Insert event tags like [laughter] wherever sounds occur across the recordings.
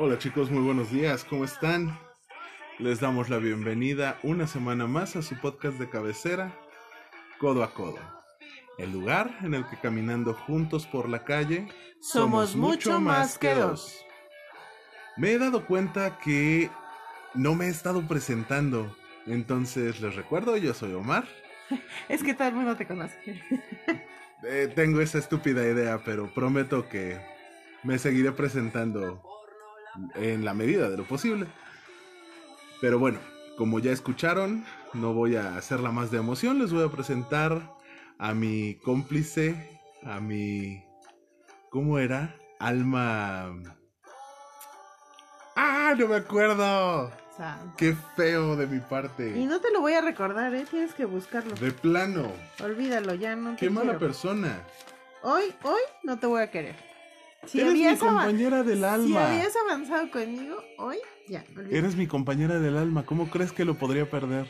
Hola chicos, muy buenos días, ¿cómo están? Les damos la bienvenida una semana más a su podcast de cabecera, Codo a Codo. El lugar en el que caminando juntos por la calle Somos mucho más que dos. Me he dado cuenta que no me he estado presentando. Entonces les recuerdo, yo soy Omar. [laughs] Es que todo el mundo te conoce. [laughs] Eh, tengo esa estúpida idea, pero prometo que me seguiré presentando en la medida de lo posible. Pero bueno, como ya escucharon, no voy a hacerla más de emoción, les voy a presentar a mi cómplice, a mi... ¿Cómo era? Alma... ¡Ah! No me acuerdo. Qué feo de mi y parte. no te lo voy a recordar, ¿eh? Tienes que buscarlo. De plano. Olvídalo, ya no te Qué mala quiero. persona. Hoy, hoy no te voy a querer. Si Eres mi compañera del si alma. habías avanzado conmigo, hoy ya, olvídalo. Eres mi compañera del alma. ¿Cómo crees que lo podría perder?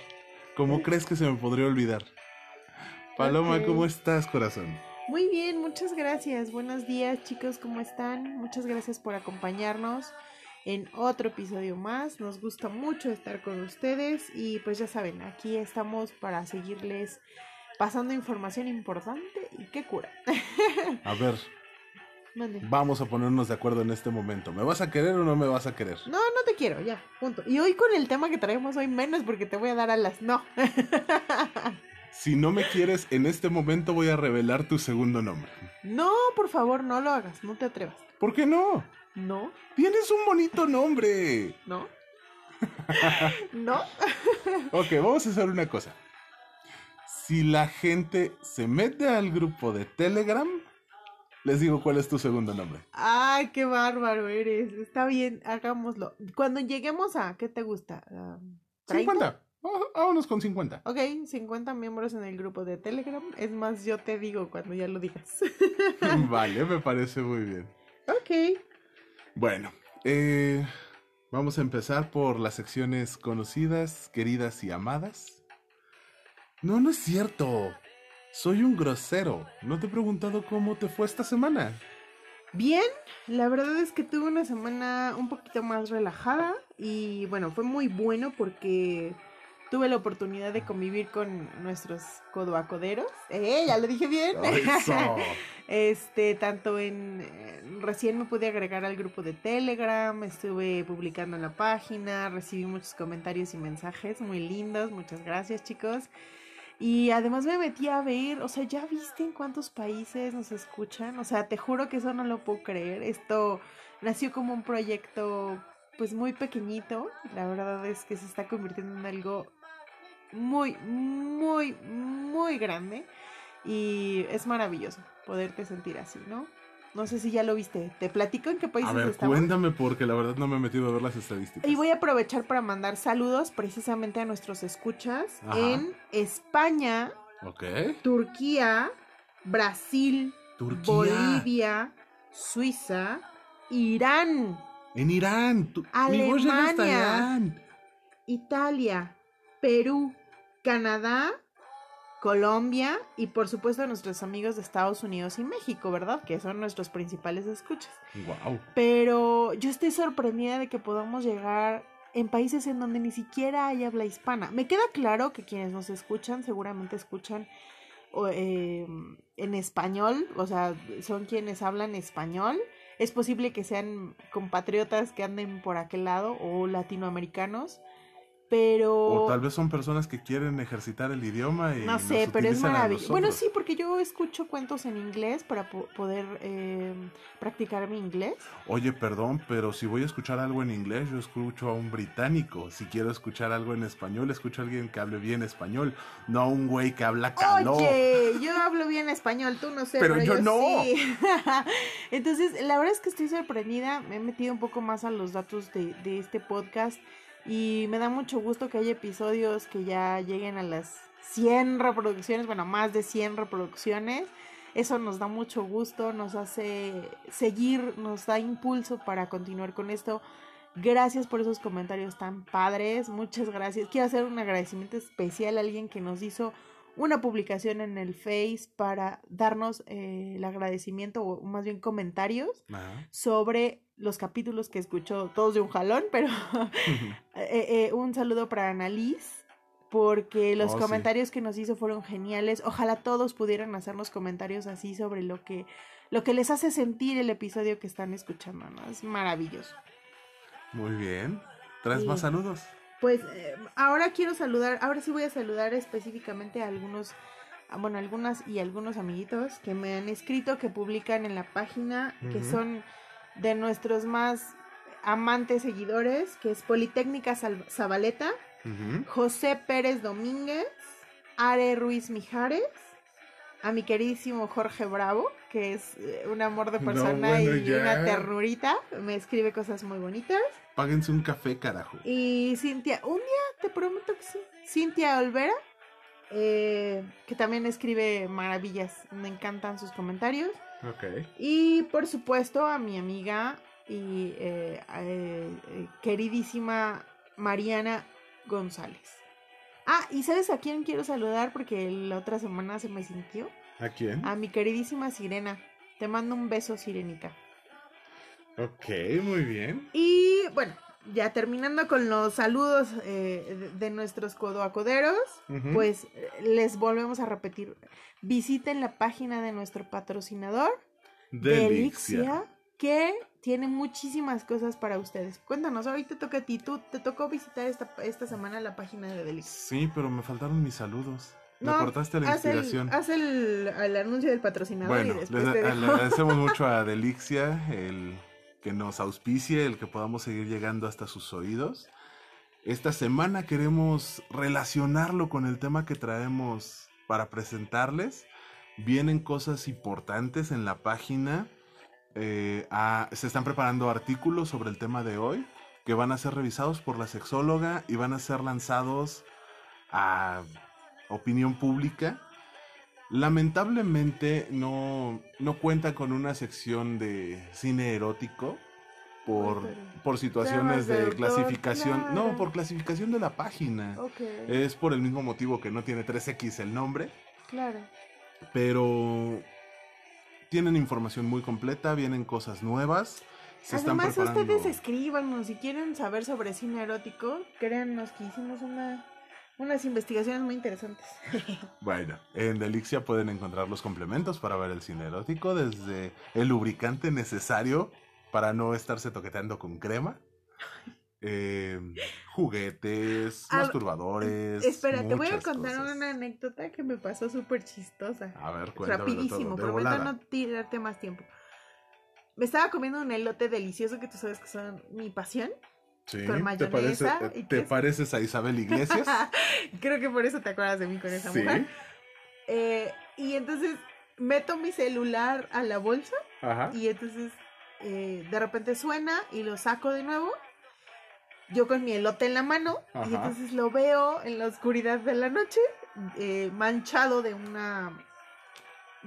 ¿Cómo crees que se me podría olvidar? Paloma. ¿cómo estás, corazón? Muy bien, muchas gracias. Buenos días, chicos, ¿cómo están? Muchas gracias por acompañarnos en otro episodio más. Nos gusta mucho estar con ustedes y pues ya saben, aquí estamos para seguirles pasando información importante y qué cura. [laughs] A ver, Mande. vamos a ponernos de acuerdo en este momento. ¿Me vas a querer o no me vas a querer? No, no te quiero, ya, punto. Y hoy con el tema que traemos hoy menos porque te voy a dar alas. No. [laughs] Si no me quieres, en este momento voy a revelar tu segundo nombre. No, por favor, no lo hagas, no te atrevas. ¿Por qué no? No, Tienes un bonito nombre. no. [laughs] no. Ok, vamos a hacer una cosa. Si la gente se mete al grupo de Telegram, les digo cuál es tu segundo nombre. Ay, qué bárbaro eres. Está bien, hagámoslo. Cuando lleguemos a, ¿qué te gusta? ¿30? 50. Ah, Vámonos con 50. Ok, 50 miembros en el grupo de Telegram. Es más, yo te digo cuando ya lo digas. [laughs] [laughs] Vale, me parece muy bien. ok. Bueno, eh, vamos a empezar por las secciones conocidas, queridas y amadas. No, no es cierto. Soy un grosero. No te he preguntado cómo te fue esta semana. Bien, la verdad es que tuve una semana un poquito más relajada y bueno, fue muy bueno porque tuve la oportunidad de convivir con nuestros codoacoderos. ¡Eh! Ya lo dije bien. [laughs] [laughs] Este, tanto en... eh, recién me pude agregar al grupo de Telegram, estuve publicando en la página, recibí muchos comentarios y mensajes muy lindos, muchas gracias chicos. Y además me metí a ver, o sea, ¿ya viste en cuántos países nos escuchan? O sea, te juro que eso no lo puedo creer. Esto nació como un proyecto pues muy pequeñito. La verdad es que se está convirtiendo en algo muy, muy, muy grande. Y es maravilloso poderte sentir así, ¿no? No sé si ya lo viste. Te platico en qué países A ver, estamos. cuéntame porque la verdad no me he metido a ver las estadísticas. Y voy a aprovechar para mandar saludos precisamente a nuestros escuchas Ajá. en España. Turquía, Brasil, Turquía. Bolivia, Suiza, Irán, En Irán. Tu- Alemania. Irán. Italia, Perú, Canadá, Colombia y por supuesto nuestros amigos de Estados Unidos y México, ¿verdad? Que son nuestros principales escuchas. Wow. Pero yo estoy sorprendida de que podamos llegar en países en donde ni siquiera hay habla hispana. Me queda claro que quienes nos escuchan seguramente escuchan o, eh, en español, o sea, son quienes hablan español. Es posible que sean compatriotas que anden por aquel lado o latinoamericanos, pero... O tal vez son personas que quieren ejercitar el idioma y No sé, pero es maravilloso. Bueno, sí, porque yo escucho cuentos en inglés para po- poder eh, practicar mi inglés. Oye, perdón, pero si voy a escuchar algo en inglés, yo escucho a un británico. Si quiero escuchar algo en español, escucho a alguien que hable bien español, no a un güey que habla caló. Oye, yo hablo bien español, tú no sé, Pero pero, yo no. sí. [laughs] Entonces, la verdad es que estoy sorprendida. Me he metido un poco más a los datos de, de este podcast y me da mucho gusto que haya episodios que ya lleguen a las 100 reproducciones, bueno, más de 100 reproducciones. Eso nos da mucho gusto, nos hace seguir, nos da impulso para continuar con esto. Gracias por esos comentarios tan padres. Muchas gracias. Quiero hacer un agradecimiento especial a alguien que nos hizo una publicación en el Face para darnos eh, el agradecimiento o más bien comentarios Ajá. sobre los capítulos que escuchó todos de un jalón, pero [laughs] eh, eh, un saludo para Annalise, porque los Oh, sí. comentarios que nos hizo fueron geniales. Ojalá todos pudieran hacernos comentarios así sobre lo que, lo que les hace sentir el episodio que están escuchando, ¿no? Es maravilloso. Muy bien. ¿Traes Sí. más saludos? Pues eh, ahora quiero saludar, ahora sí voy a saludar específicamente a algunos, bueno, algunas y algunos amiguitos que me han escrito, que publican en la página, que son de nuestros más amantes seguidores, que es Politécnica Zabaleta. José Pérez Domínguez, Are Ruiz Mijares, a mi queridísimo Jorge Bravo, que es eh, un amor de No, persona bueno, y ya. una ternurita, me escribe cosas muy bonitas. Páguense un café, carajo. Y Cintia, un día te prometo que sí. Cintia Olvera, eh, que también escribe maravillas. Me encantan sus comentarios. Y por supuesto a mi amiga y eh, eh, eh, queridísima Mariana González. Ah, y ¿sabes a quién quiero saludar? Porque la otra semana se me sintió. ¿A quién? A mi queridísima Sirena. Te mando un beso, Sirenita. Ok, muy bien. Y bueno, ya terminando con los saludos eh, de, nuestros codoacoderos, Ujú. pues eh, les volvemos a repetir. Visiten la página de nuestro patrocinador, Delixia. Delixia, que tiene muchísimas cosas para ustedes. Cuéntanos, hoy te toca a ti, tú te tocó visitar esta, esta semana la página de Delixia. Sí, pero me faltaron mis saludos. Me No, cortaste la Haz el, inspiración. haz el, el anuncio del patrocinador Bueno, y después les te le agradecemos [laughs] mucho a Delixia el que nos auspicie, el que podamos seguir llegando hasta sus oídos. Esta semana queremos relacionarlo con el tema que traemos para presentarles. Vienen cosas importantes en la página. Eh, se están preparando artículos sobre el tema de hoy que van a ser revisados por la sexóloga y van a ser lanzados a opinión pública. Lamentablemente no, no cuenta con una sección de cine erótico por, por situaciones de clasificación. No, por clasificación de la página. Es por el mismo motivo que no tiene 3X el nombre, claro. pero tienen información muy completa, vienen cosas nuevas. Se están Además, preparando. ustedes escríbanos si quieren saber sobre cine erótico. Créanos que hicimos una, unas investigaciones muy interesantes. [laughs] Bueno, en Delixia pueden encontrar los complementos para ver el cine erótico, desde el lubricante necesario para no estarse toqueteando con crema, eh, juguetes, masturbadores. Espera, te voy a contar cosas. una anécdota que me pasó súper chistosa. A ver, cuéntamelo Rapidísimo, todo, prometo no tirarte más tiempo. Me estaba comiendo un elote delicioso que tú sabes que son mi pasión. Sí, con ¿te, parece- y te pareces a Isabel Iglesias? [laughs] Creo que por eso te acuerdas de mí con esa sí. mujer. Eh, y entonces meto mi celular a la bolsa Ajá. y entonces eh, de repente suena y lo saco de nuevo. Yo con mi elote en la mano y entonces lo veo en la oscuridad de la noche eh, manchado de una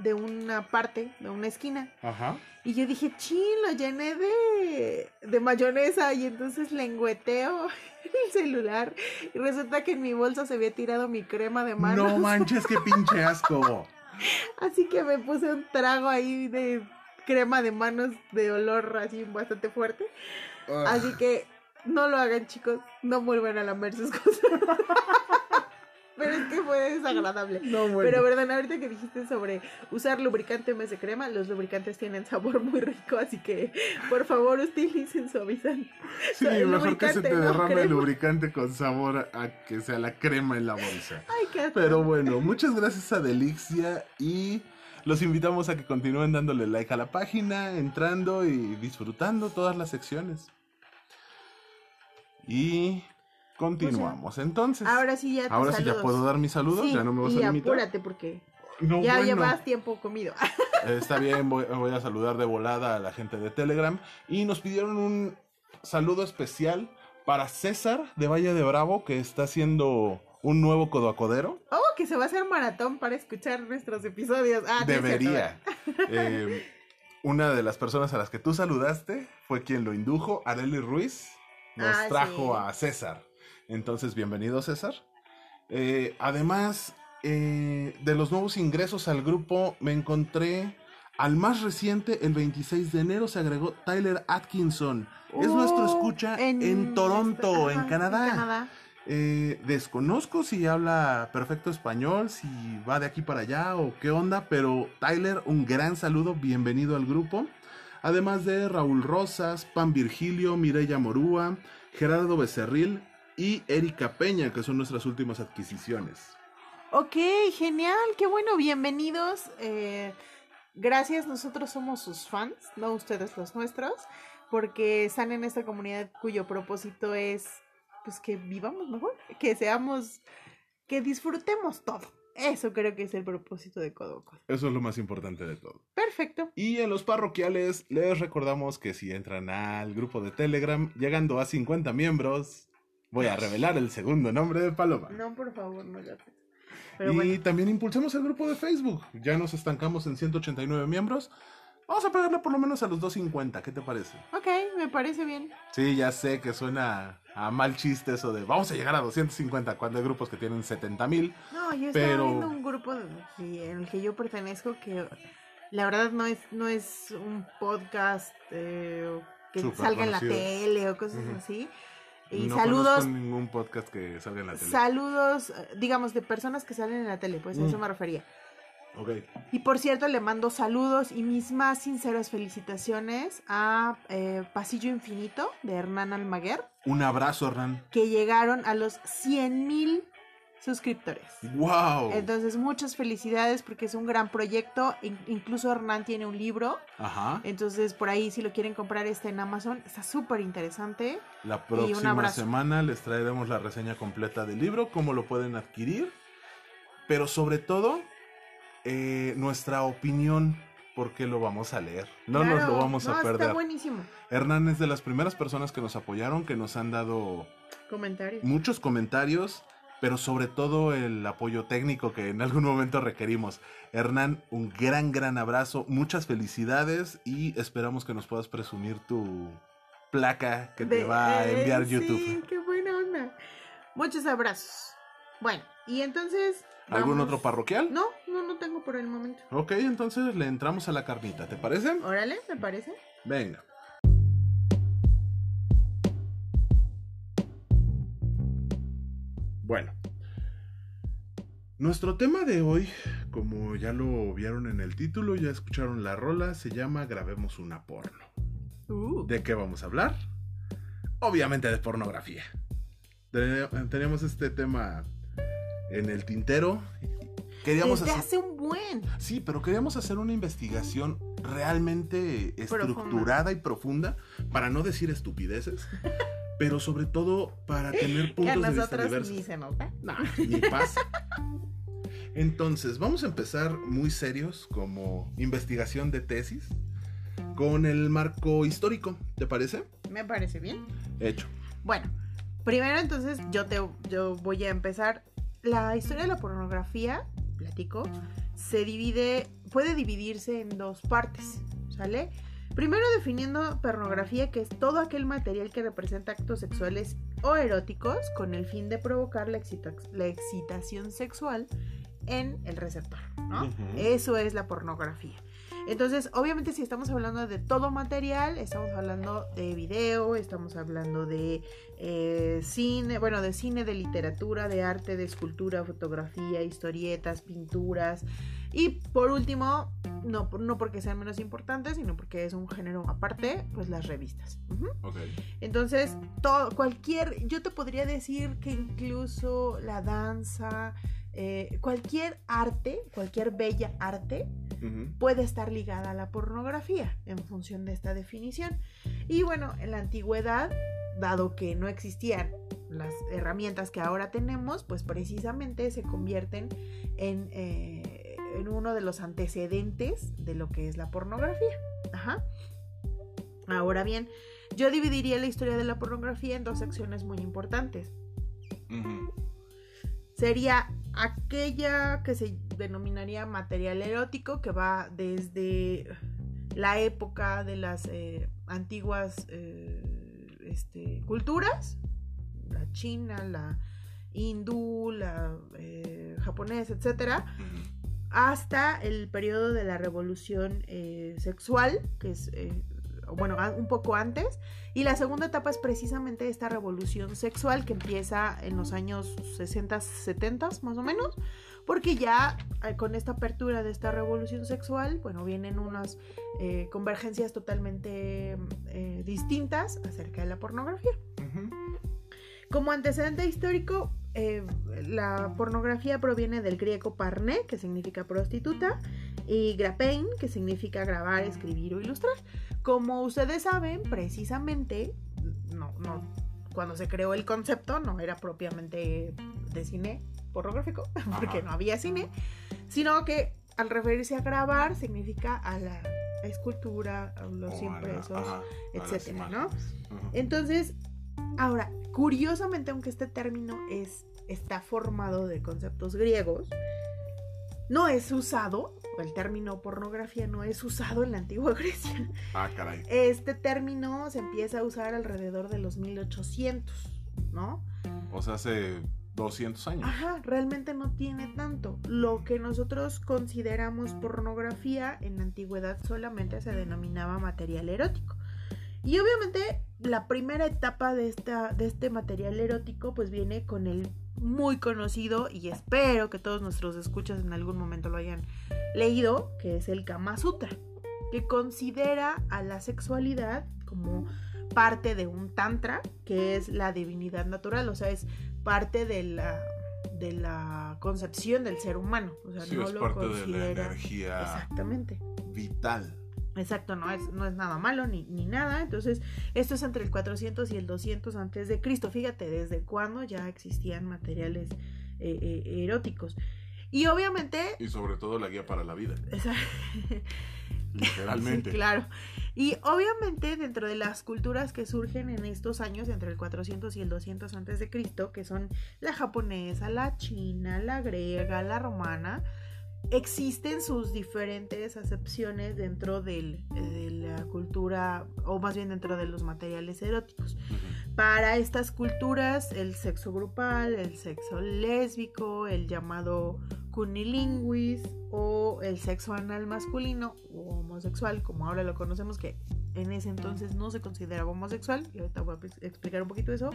de una parte, de una esquina. Ajá. Y yo dije, chin, lo llené de, de mayonesa y entonces lengüeteo [laughs] el celular y resulta que en mi bolsa se había tirado mi crema de manos. No manches, qué pinche asco. [laughs] Así que me puse un trago ahí de crema de manos de olor así bastante fuerte. Ah. Así que no lo hagan, chicos. No vuelvan a lamer sus cosas. [laughs] Pero es que fue desagradable. No, bueno. Pero verdad, ahorita que dijiste sobre usar lubricante en vez de crema, los lubricantes tienen sabor muy rico, así que por favor utilicen suavizante. Sí, mejor que se te no derrame el lubricante con sabor a que sea la crema en la bolsa. Ay, qué asco. Pero bueno, muchas gracias a Delixia y los invitamos a que continúen dándole like a la página, entrando y disfrutando todas las secciones. Y continuamos. Entonces, Ahora sí ya ahora sí ya puedo dar mis saludos, Sí, ya no me vas y a limitar. apúrate porque No, ya bueno, llevas tiempo comido. [laughs] Está bien, voy, voy a saludar de volada a la gente de Telegram y nos pidieron un saludo especial para César de Valle de Bravo que está haciendo un nuevo codoacodero. Oh, que se va a hacer maratón para escuchar nuestros episodios. Ah, Debería. [laughs] Eh, una de las personas a las que tú saludaste fue quien lo indujo, Areli Ruiz, nos Ah, trajo sí. a César. Entonces, bienvenido César. Eh, además, eh, de los nuevos ingresos al grupo, me encontré Al más reciente, el 26 de enero, se agregó Tyler Atkinson. es nuestro Oh, escucha en, Toronto, ajá, en Canadá. Canadá. Eh, desconozco si habla perfecto español, si va de aquí para allá o qué onda, pero Tyler, un gran saludo, bienvenido al grupo. Además de Raúl Rosas, Pan Virgilio, Mireya Morúa, Gerardo Becerril y Erika Peña, que son nuestras últimas adquisiciones. Ok, genial, qué bueno, bienvenidos. eh, gracias, nosotros somos sus fans, no ustedes los nuestros, porque están en esta comunidad cuyo propósito es pues que vivamos mejor, que seamos, que disfrutemos todo. Eso creo que es el propósito de Codoco. Eso es lo más importante de todo. Perfecto. Y en los parroquiales les recordamos que si entran al grupo de Telegram, llegando a 50 miembros, voy a revelar el segundo nombre de Paloma. No, por favor, no ya. Pero y bueno, también impulsemos el grupo de Facebook. Ya nos estancamos en 189 miembros. Vamos a pegarle por lo menos a los 250. ¿Qué te parece? ok, me parece bien. Sí, ya sé que suena a mal chiste eso de vamos a llegar a 250 cuando hay grupos que tienen 70 mil. No, yo estaba Pero- viendo un grupo en el que yo pertenezco que la verdad no es, no es un podcast eh, que Súper salga en la conocido. tele o cosas Ujú. así. Y no saludos, ningún podcast que salga en la tele. saludos, eh, digamos, de personas que salen en la tele, pues a eso Mm. me refería. ok. Y por cierto, le mando saludos y mis más sinceras felicitaciones a eh, Pasillo Infinito de Hernán Almaguer, Un abrazo, Hernán. que llegaron a los 100 mil suscriptores. ¡Wow! Entonces, muchas felicidades porque es un gran proyecto. In- incluso Hernán tiene un libro. Ajá. Entonces, por ahí, si lo quieren comprar, está en Amazon. Está súper interesante. La próxima semana les traeremos la reseña completa del libro, cómo lo pueden adquirir, pero sobre todo eh, nuestra opinión, porque lo vamos a leer. No nos lo vamos no, a Está perder. buenísimo. Hernán es de las primeras personas que nos apoyaron, que nos han dado Comentarios. muchos comentarios, pero sobre todo el apoyo técnico que en algún momento requerimos. Hernán, un gran, gran abrazo, muchas felicidades y esperamos que nos puedas presumir tu placa que te De- va a eh, enviar Sí, YouTube. qué buena onda. Muchos abrazos. Bueno, y entonces. ¿Algún otro parroquial? No, no, no tengo por el momento. Ok, entonces le entramos a la carnita, ¿te parece? Órale, me parece. Venga. Bueno. Nuestro tema de hoy, como ya lo vieron en el título, ya escucharon la rola, se llama Grabemos una porno. Uh, ¿De qué vamos a hablar? Obviamente de pornografía. Tene- Teníamos este tema en el tintero. Queríamos Desde hacer... hace un buen. Sí, pero queríamos hacer una investigación realmente estructurada y profunda, para no decir estupideces, [laughs] pero sobre todo para tener [laughs] Que a puntos de vista diversos. ni se nota. No, ni pasa. Entonces, vamos a empezar muy serios como investigación de tesis con el marco histórico, ¿te parece? Me parece bien. Hecho. Bueno, primero entonces yo te yo voy a empezar. La historia de la pornografía, platico, se divide, puede dividirse en dos partes, ¿sale? Primero definiendo pornografía, que es todo aquel material que representa actos sexuales o eróticos con el fin de provocar la, excita- la excitación sexual en el receptor. Eso es la pornografía. Entonces, obviamente si estamos hablando de todo material, estamos hablando de video, estamos hablando de eh, cine, bueno, de cine, de literatura, de arte, de escultura, fotografía, historietas, pinturas. Y por último, no, no porque sean menos importantes, sino porque es un género aparte, pues las revistas. Entonces, todo, cualquier, yo te podría decir que incluso la danza, eh, cualquier arte, cualquier bella arte, puede estar ligada a la pornografía en función de esta definición. Y bueno, en la antigüedad, dado que no existían las herramientas que ahora tenemos, pues precisamente se convierten en, eh, en uno de los antecedentes de lo que es la pornografía. Ajá. Ahora bien, yo dividiría la historia de la pornografía en dos secciones muy importantes sería aquella que se denominaría material erótico, que va desde la época de las eh, antiguas eh, este, culturas, la china, la hindú, la eh, japonesa, etcétera, Ujú. hasta el periodo de la revolución eh, sexual, que es, bueno, un poco antes. Y la segunda etapa es precisamente esta revolución sexual que empieza en los años 60, 70 más o menos, porque ya eh, con esta apertura de esta revolución sexual, bueno, vienen unas convergencias totalmente distintas acerca de la pornografía. Como antecedente histórico, eh, la pornografía proviene del griego parné, que significa prostituta, y grapein, que significa grabar, escribir o ilustrar. Como ustedes saben, precisamente, no, no, cuando se creó el concepto no era propiamente de cine pornográfico, [laughs] porque no había cine, sino que al referirse a grabar significa a la escultura, a los impresos, etcétera, ¿no? Entonces, Ahora, curiosamente, aunque este término es, está formado de conceptos griegos, no es usado, el término pornografía no es usado en la antigua [laughs] Grecia. Ah, caray. Este término se empieza a usar alrededor de los 1800, ¿no? O sea, hace 200 años. Ajá, realmente no tiene tanto. Lo que nosotros consideramos pornografía en la antigüedad solamente se denominaba material erótico. Y obviamente la primera etapa de, esta, de este material erótico pues viene con el muy conocido y espero que todos nuestros escuchas en algún momento lo hayan leído, que es el Kama Sutra, que considera a la sexualidad como parte de un tantra, que es la divinidad natural, o sea, es parte de la de la concepción del ser humano, o sea, no es parte de la energía exactamente. vital Exacto, no es, no es nada malo ni, ni, nada. Entonces, esto es entre el 400 y el 200 antes de Cristo. Fíjate, desde cuándo ya existían materiales eh, eh, eróticos. Y obviamente... Y sobre todo la guía para la vida. [laughs] [laughs] Literalmente. claro. Y obviamente dentro de las culturas que surgen en estos años, entre el 400 y el 200 antes de Cristo, que son la japonesa, la china, la griega, la romana, existen sus diferentes acepciones dentro de la cultura, o más bien dentro de los materiales eróticos. Para estas culturas, el sexo grupal, el sexo lésbico, el llamado cunilinguis o el sexo anal masculino o homosexual, como ahora lo conocemos, que en ese entonces no se consideraba homosexual, y ahorita voy a explicar un poquito eso,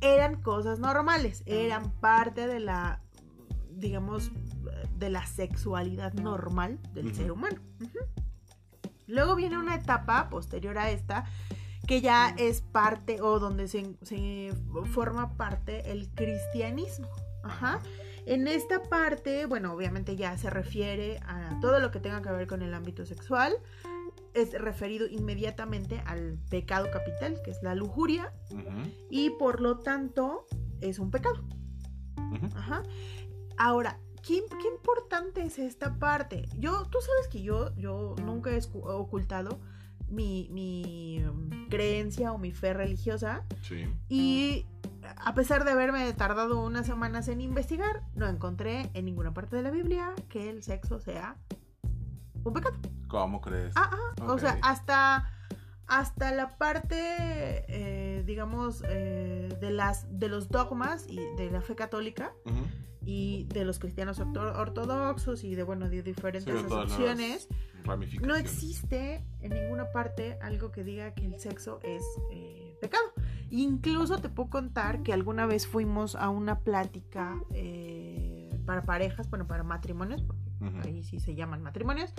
eran cosas normales, eran parte de la, digamos, de la sexualidad normal del ser humano. Luego viene una etapa posterior a esta que ya es parte o donde se, forma parte el cristianismo. Ajá. En esta parte, bueno, obviamente ya se refiere a todo lo que tenga que ver con el ámbito sexual. Es referido inmediatamente al pecado capital, que es la lujuria, y por lo tanto es un pecado. Ajá. Ahora, ¿Qué, importante es esta parte. Yo, tú sabes que yo, yo nunca he ocultado mi, um, creencia o mi fe religiosa. Sí. Y a pesar de haberme tardado unas semanas en investigar, no encontré en ninguna parte de la Biblia que el sexo sea un pecado. ¿Cómo crees? Ah, ah O sea, hasta, hasta la parte, eh, digamos, eh, de, las, de los dogmas y de la fe católica y de los cristianos ortodoxos y de bueno de diferentes asociaciones no existe en ninguna parte algo que diga que el sexo es eh, pecado. Incluso te puedo contar que alguna vez fuimos a una plática para parejas bueno para matrimonios porque ahí sí se llaman matrimonios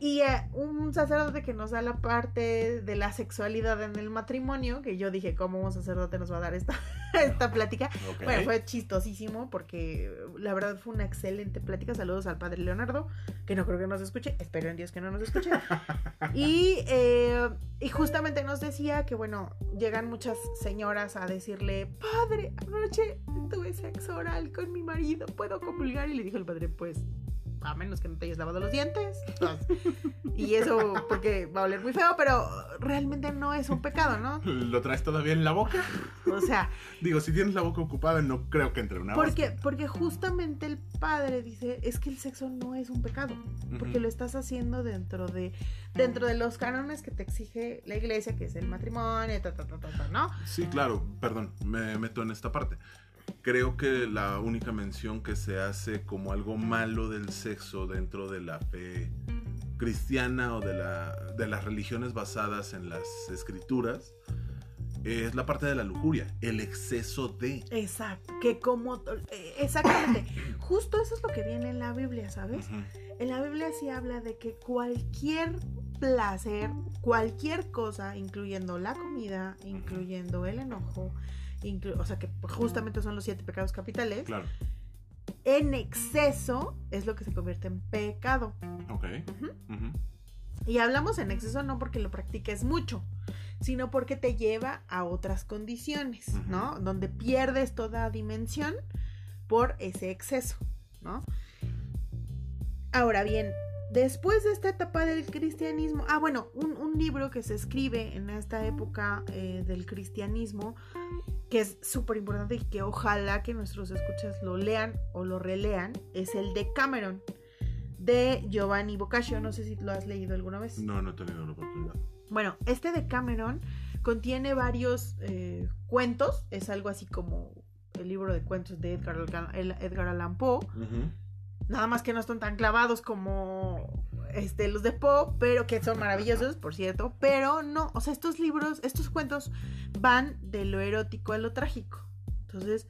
y eh, un sacerdote que nos da la parte de la sexualidad en el matrimonio, que yo dije, ¿cómo un sacerdote nos va a dar esta, [laughs] esta plática? Bueno, fue chistosísimo porque la verdad fue una excelente plática. Saludos al padre Leonardo, que no creo que nos escuche, espero en Dios que no nos escuche. [laughs] y, eh, y justamente nos decía que, bueno, llegan muchas señoras a decirle, padre, anoche tuve sexo oral con mi marido, ¿puedo comulgar? Y le dijo el padre, pues a menos que no te hayas lavado los dientes. y eso porque va a oler muy feo, pero realmente no es un pecado, ¿no? ¿Lo traes todavía en la boca? O sea... Digo, si tienes la boca ocupada, no creo que entre una porque, Porque justamente el padre dice, es que el sexo no es un pecado, porque lo estás haciendo dentro de, dentro de los cánones que te exige la iglesia, que es el matrimonio, ta, ta, ta, ta, ¿no? Sí, claro, perdón, me meto en esta parte. Creo que la única mención que se hace como algo malo del sexo dentro de la fe cristiana o de, la, de las religiones basadas en las escrituras es la parte de la lujuria, el exceso de. Exacto, que como... eh, Exactamente, [coughs] justo eso es lo que viene en la Biblia, ¿sabes? En la Biblia sí habla de que cualquier placer, cualquier cosa, incluyendo la comida, incluyendo el enojo, o sea que justamente son los siete pecados capitales, Claro. en exceso es lo que se convierte en pecado. Ok. Y hablamos en exceso no porque lo practiques mucho, sino porque te lleva a otras condiciones. ¿no? Donde pierdes toda dimensión por ese exceso, ¿no? Ahora bien, después de esta etapa del cristianismo, ah, bueno, un, un libro que se escribe en esta época eh, del cristianismo, que es súper importante y que ojalá que nuestros escuchas lo lean o lo relean, es el de Cameron, de Giovanni Boccaccio, no sé si lo has leído alguna vez. No, no he tenido la oportunidad. Bueno, este de Cameron contiene varios eh, cuentos, es algo así como el libro de cuentos de Edgar, Edgar Allan Poe. Nada más que no están tan clavados como este, los de Poe, pero que son maravillosos, por cierto, pero no, o sea, estos libros, estos cuentos van de lo erótico a lo trágico. Entonces,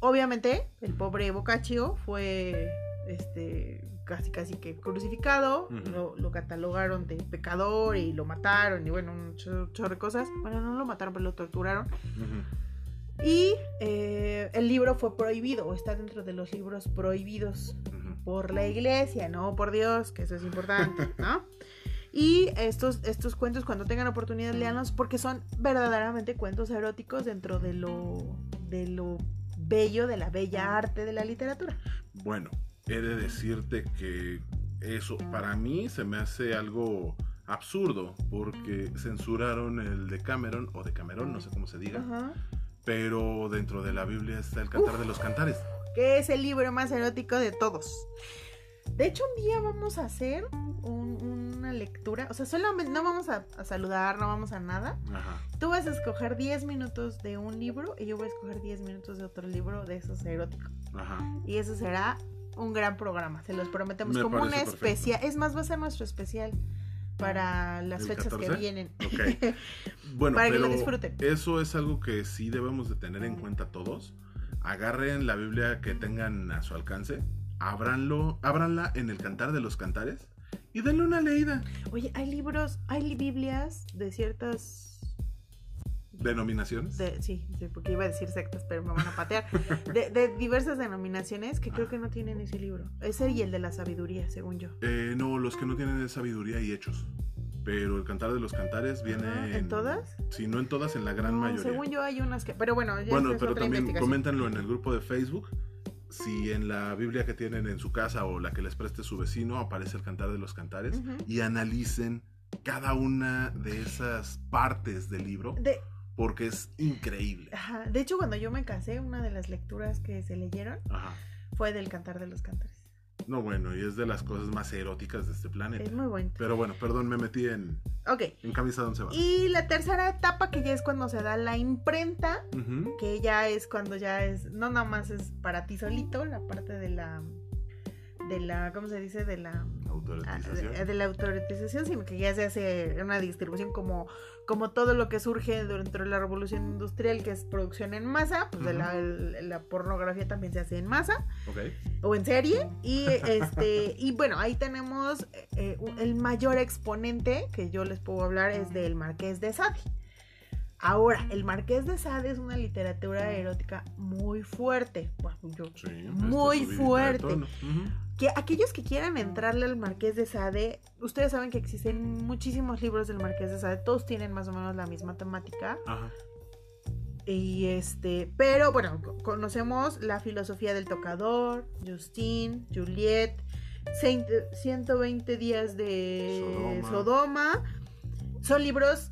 obviamente, el pobre Boccaccio fue este casi casi que crucificado, lo, lo catalogaron de pecador y lo mataron y bueno, un chorro, de cosas. Bueno, no lo mataron, pero lo torturaron. Y eh, el libro fue prohibido, o está dentro de los libros prohibidos. Por la iglesia, no por Dios, que eso es importante, [laughs] ¿no? Y estos, estos cuentos, cuando tengan oportunidad, léanlos porque son verdaderamente cuentos eróticos dentro de lo, de lo bello, de la bella arte de la literatura. Bueno, he de decirte que eso para mí se me hace algo absurdo porque censuraron el de Cameron o de Cameron, no sé cómo se diga, Ajá. pero dentro de la Biblia está el Cantar Uf. de los Cantares. Que es el libro más erótico de todos. De hecho, un día vamos a hacer un- una lectura, o sea, solamente no vamos a, a saludar, no vamos a nada. Ajá. Tú vas a escoger 10 minutos de un libro y yo voy a escoger 10 minutos de otro libro de esos eróticos. Ajá. Y eso será un gran programa, se los prometemos. Me como una especial. Es más, va a ser nuestro especial para las ¿El fechas que 14? vienen. Ok. [laughs] Bueno, Para que lo pero disfruten. eso es algo que sí debemos de tener en cuenta todos. Agarren la Biblia que tengan a su alcance, ábranlo, ábranla en el Cantar de los Cantares y denle una leída. Oye, hay libros, hay li- Biblias de ciertas. Denominaciones. De, sí, sí, porque iba a decir sectas, pero me van a patear. [laughs] De, de diversas denominaciones que creo que no tienen ese libro. Ese y el de la sabiduría, según yo. Eh, no, los que no tienen es sabiduría y hechos. Pero el Cantar de los Cantares viene Ah, ¿en todas? Si no en todas, en la gran No, mayoría. Según yo hay unas que. Pero bueno, ya Bueno, es pero otra también coméntanlo en el grupo de Facebook. Si en la Biblia que tienen en su casa o la que les preste su vecino aparece el Cantar de los Cantares y analicen cada una de esas partes del libro De, porque es increíble. ajá, de hecho, cuando yo me casé, una de las lecturas que se leyeron Ajá. fue del Cantar de los Cantares. No, bueno, y es de las cosas más eróticas de este planeta. Es muy bonito. Pero bueno, perdón, me metí en, Ok. en camisa de once varas. Y la tercera etapa, que ya es cuando se da la imprenta, que ya es cuando ya es, no nada más es para ti solito, la parte de la, de la, ¿cómo se dice? De la, ah, Autorización. de, de la autorización, sino que ya se hace una distribución como, como todo lo que surge dentro de la revolución industrial, que es producción en masa, pues de la, el- la pornografía también se hace en masa Ok. o en serie y este y bueno ahí tenemos eh, eh, el mayor exponente que yo les puedo hablar es del Marqués de Sade ahora el Marqués de Sade es una literatura erótica muy fuerte Bueno, yo- Sí, Muy fuerte. que aquellos que quieran entrarle al Marqués de Sade ustedes saben que existen muchísimos libros del Marqués de Sade todos tienen más o menos la misma temática Ajá. Y este, pero bueno, co- conocemos la filosofía del tocador, Justine, Juliet, Saint- 120 días de Sodoma. Sodoma. Son libros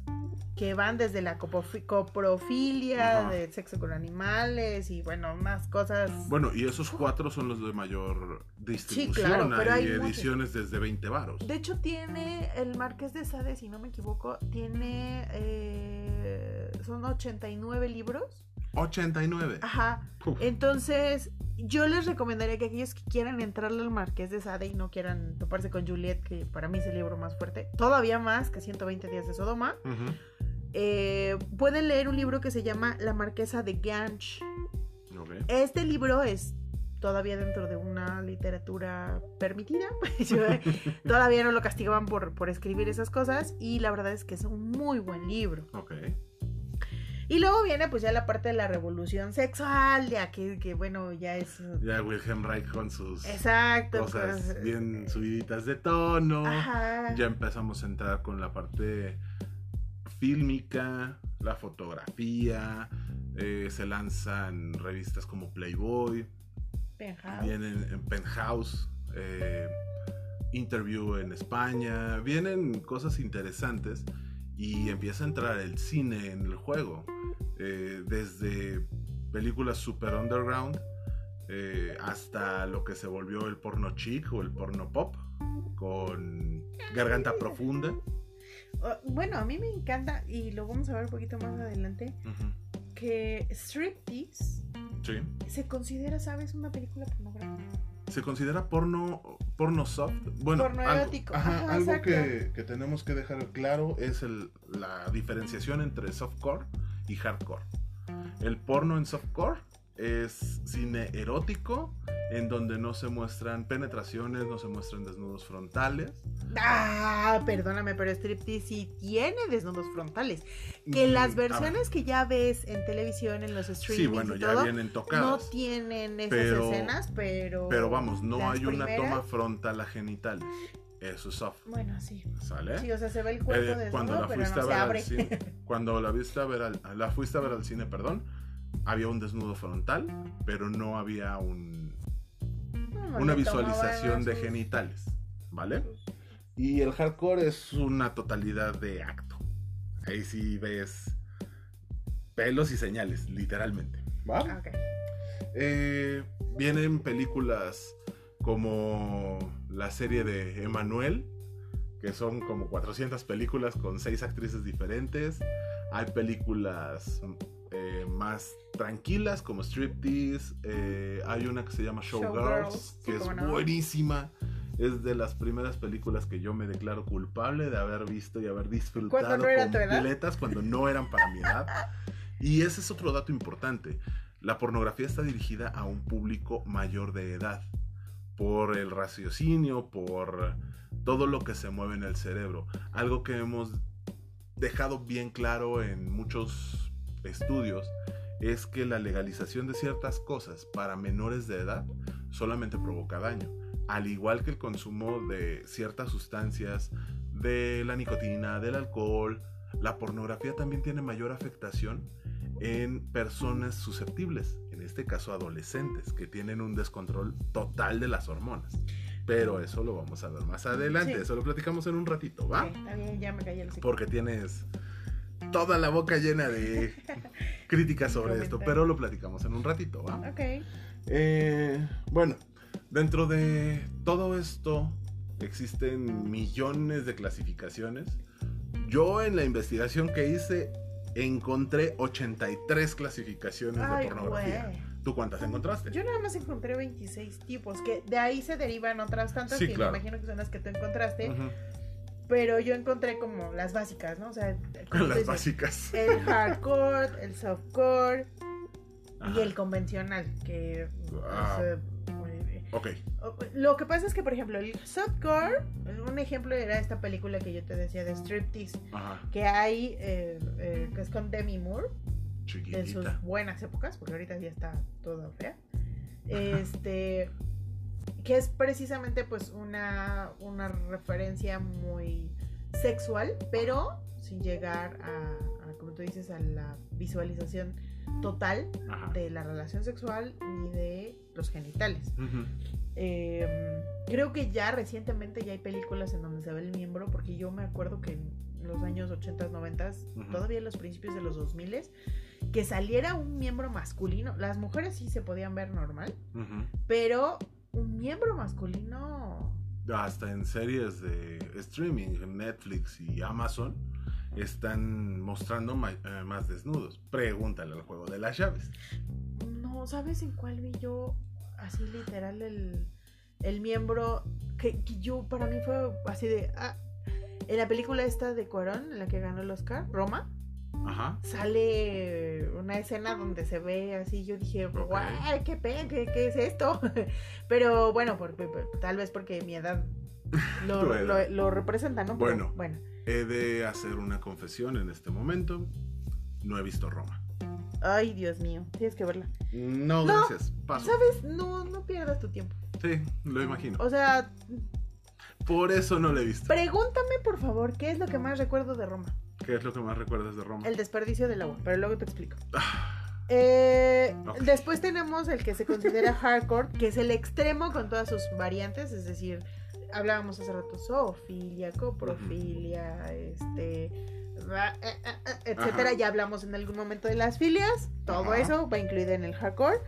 que van desde la coprofilia, Ajá. de sexo con animales y bueno, más cosas. Bueno, y esos cuatro son los de mayor distribución. claro, pero hay, ediciones desde 20 varos. De hecho, tiene el Marqués de Sade, si no me equivoco, tiene. eh, son 89 libros 89. Ajá. Uf. Entonces, yo les recomendaría que aquellos que quieran entrarle al Marqués de Sade y no quieran toparse con Juliet, que para mí es el libro más fuerte, todavía más que 120 días de Sodoma, eh, pueden leer un libro que se llama La Marquesa de Ganch. Ok. Este libro es todavía dentro de una literatura permitida. [laughs] Yo, todavía no lo castigaban por, por escribir esas cosas y la verdad es que es un muy buen libro. Ok. Y luego viene pues ya la parte de la revolución sexual, ya que, que bueno, ya es... Ya Wilhelm Reich con sus Exacto. cosas pues, bien subiditas de tono. Ajá. Ya empezamos a entrar con la parte fílmica, la fotografía. eh, se lanzan revistas como Playboy. Penthouse. Vienen en Penthouse. eh, interview en España. Vienen cosas interesantes. Y empieza a entrar el cine en el juego. Eh, desde películas super underground. eh, hasta lo que se volvió el porno chic o el porno pop con garganta profunda. Oh, Bueno, a mí me encanta, y lo vamos a ver un poquito más adelante, que Striptease Sí. se considera, ¿sabes? Una película pornográfica. Se considera porno, porno soft. Bueno, Porno algo, erótico. ajá, Ajá, algo exacto. que, que tenemos que dejar claro es el- la diferenciación entre softcore y hardcore. El porno en softcore es cine erótico en donde no se muestran penetraciones, no se muestran desnudos frontales. Ah, perdóname, pero Striptease sí tiene desnudos frontales. Que Mm, las versiones que ya ves en televisión, en los Sí, bueno, y ya todo, vienen no tienen esas Pero- escenas, pero... Pero vamos, no hay una toma frontal a genitales. Eso es soft. Bueno, sí. ¿Sale? Sí, o sea, se ve el cuerpo Eh, cuando desnudo, la pero fuiste no a se ver abre. al cine, [laughs] cuando la viste a ver al, la fuiste a ver al cine, perdón, había un desnudo frontal, pero no había un, No, una visualización de sus- genitales, ¿vale? Y el hardcore es una totalidad de acto. Ahí sí ves pelos y señales, literalmente. ¿Va? Ah, ok. Eh, vienen películas como la serie de Emanuel, que son como 400 películas con 6 actrices diferentes. Hay películas eh, más tranquilas como Striptease. eh, hay una que se llama Showgirls, Showgirls, que sí, es no. buenísima. Es de las primeras películas que yo me declaro culpable de haber visto y haber disfrutado no completas cuando no eran para mi edad. Y ese es otro dato importante. La pornografía está dirigida a un público mayor de edad. Por el raciocinio, por todo lo que se mueve en el cerebro. Algo que hemos dejado bien claro en muchos estudios es que la legalización de ciertas cosas para menores de edad solamente provoca daño. Al igual que el consumo de ciertas sustancias, de la nicotina, del alcohol, la pornografía también tiene mayor afectación en personas susceptibles, este caso adolescentes, que tienen un descontrol total de las hormonas. Pero eso lo vamos a ver más adelante, Sí. eso lo platicamos en un ratito, ¿va? Bien, ya me callé el. Porque tienes toda la boca llena de [laughs] críticas sobre esto, pero lo platicamos en un ratito, ¿va? Ok. Eh, bueno, dentro de todo esto existen millones de clasificaciones. Yo en la investigación que hice encontré 83 clasificaciones Ay, de pornografía. ¿Tú cuántas encontraste? Yo nada más encontré 26 tipos, que de ahí se derivan otras tantas Sí, que claro. me imagino que son las que tú encontraste, pero yo encontré como las básicas, ¿no? O sea, [laughs] Las básicas. el hardcore, el softcore y el convencional, que... Sea, Ok. Lo que pasa es que, por ejemplo, el softcore, un ejemplo era esta película que yo te decía de Striptease, Ajá. que hay, eh, eh, que es con Demi Moore, de Chiquitita. sus buenas épocas, porque ahorita ya está toda fea. Este, que es precisamente pues una, una referencia muy sexual, pero sin llegar a, a, como tú dices, a la visualización total Ajá. de la relación sexual ni de los genitales. Eh, creo que ya recientemente ya hay películas en donde se ve el miembro, porque yo me acuerdo que en los años 80, 90, Ujú. todavía en los principios de los 2000, que saliera un miembro masculino. Las mujeres sí se podían ver normal, pero un miembro masculino... Hasta en series de streaming, en Netflix y Amazon, están mostrando eh, más desnudos. Pregúntale al juego de las llaves. No, ¿sabes en cuál vi yo así literal el, el miembro que, que yo para mí fue así de ah, en la película esta de Cuarón, en la que ganó el Oscar, Roma, Ajá. sale una escena donde se ve así, yo dije, guay, qué pe, qué, qué es esto. [laughs] Pero bueno, por- por- tal vez porque mi edad [laughs] lo, lo- lo representa, ¿no? Pero, Bueno. bueno. He de hacer una confesión en este momento. No he visto Roma. Ay, Dios mío, tienes que verla. No, No, gracias. Paso. ¿Sabes? No, no pierdas tu tiempo. Sí, lo imagino. O sea, Por eso no lo he visto. pregúntame por favor, ¿qué es lo que más recuerdo de Roma? ¿Qué es lo que más recuerdas de Roma? El desperdicio del agua, pero luego te explico. Ah, Eh. Después tenemos el que se considera [laughs] hardcore, que es el extremo con todas sus variantes, es decir, hablábamos hace rato zoofilia, coprofilia, este, etcétera. Ajá. Ya hablamos en algún momento de las filias, todo Ajá. eso va incluido en el hardcore.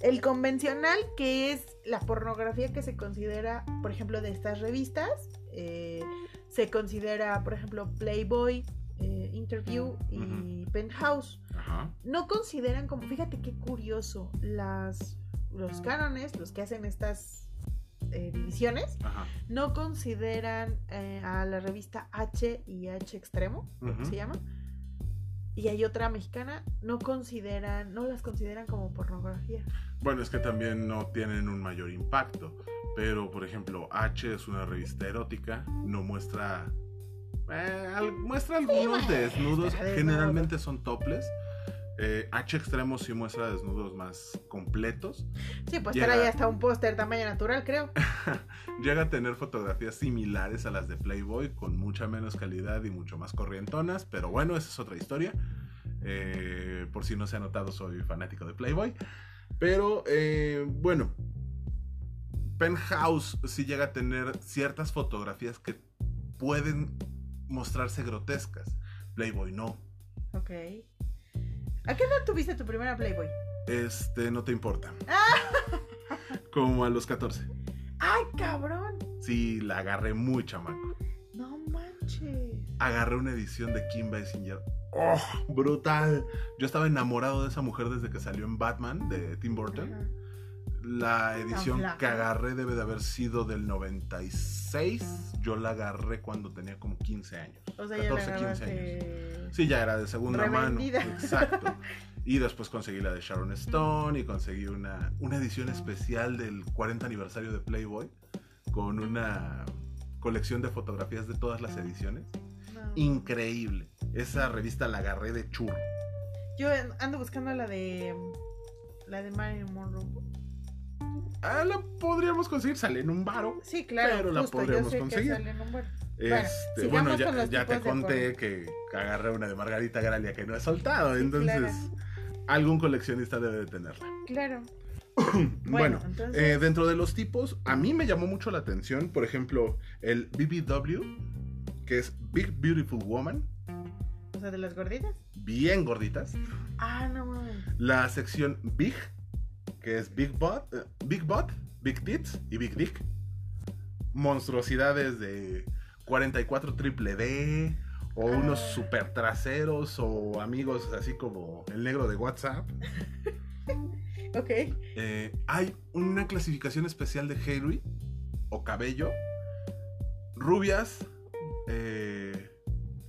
El convencional, que es la pornografía que se considera, por ejemplo, de estas revistas, eh, se considera, por ejemplo, Playboy, eh, Interview y Penthouse. Ajá. No consideran como, fíjate qué curioso, las, los cánones, los que hacen estas eh, divisiones, Ajá. no consideran eh, a la revista H y H Extremo, se llama. Y hay otra mexicana, no consideran, no las consideran como pornografía. Bueno, es que también no tienen un mayor impacto. Pero, por ejemplo, H es una revista erótica, no muestra. eh, al- muestra algunos desnudos, generalmente son toples. Eh, H extremo sí muestra desnudos más completos. Sí, pues Llega- trae hasta un póster tamaño natural, creo. [laughs] Llega a tener fotografías similares a las de Playboy, con mucha menos calidad y mucho más corrientonas, pero bueno, esa es otra historia. Eh, por si no se ha notado, soy fanático de Playboy. Pero eh, bueno, Penthouse sí llega a tener ciertas fotografías que pueden mostrarse grotescas. Playboy no. Ok. ¿A qué edad tuviste tu primera Playboy? Este, no te importa. [laughs] Como a los 14. ¡Ay, cabrón! Sí, la agarré muy chamaco. No manches. agarré una edición de Kim Basinger. ¡Oh! Brutal. Yo estaba enamorado de esa mujer desde que salió en Batman de Tim Burton. Ajá. La edición que agarré debe de haber sido del 96. Yo la agarré cuando tenía como 15 años. O sea, ya 14, la 15 años. Sí, ya era de segunda Revendida. mano. Exacto. [laughs] Y después conseguí la de Sharon Stone y conseguí una, una edición especial del 40 aniversario de Playboy con una colección de fotografías de todas las ediciones. No. Increíble. Esa revista la agarré de churro. Yo ando buscando la de... La de Marilyn Monroe. Ah, la podríamos conseguir, sale en un varo. Sí, claro. Pero la podríamos conseguir. Sale en un Este, sigamos bueno, ya, ya te conté que, agarré una de Margarita Gralia que no he soltado. Sí, entonces, claro. algún coleccionista debe de tenerla. Claro. [clears throat] Bueno, entonces- eh, dentro de los tipos, a mí me llamó mucho la atención, por ejemplo, el BBW, que es Big Beautiful Woman, O sea, de las gorditas. bien gorditas. Ah, no mames. La sección Big, que es Big Butt, eh, Big Butt, Big Tits y Big Dick. Monstruosidades de 44 triple D, o unos Ah. super traseros, o amigos así como el negro de WhatsApp. [laughs] Ok. Eh, hay una clasificación especial de Harry o cabello. Rubias, eh,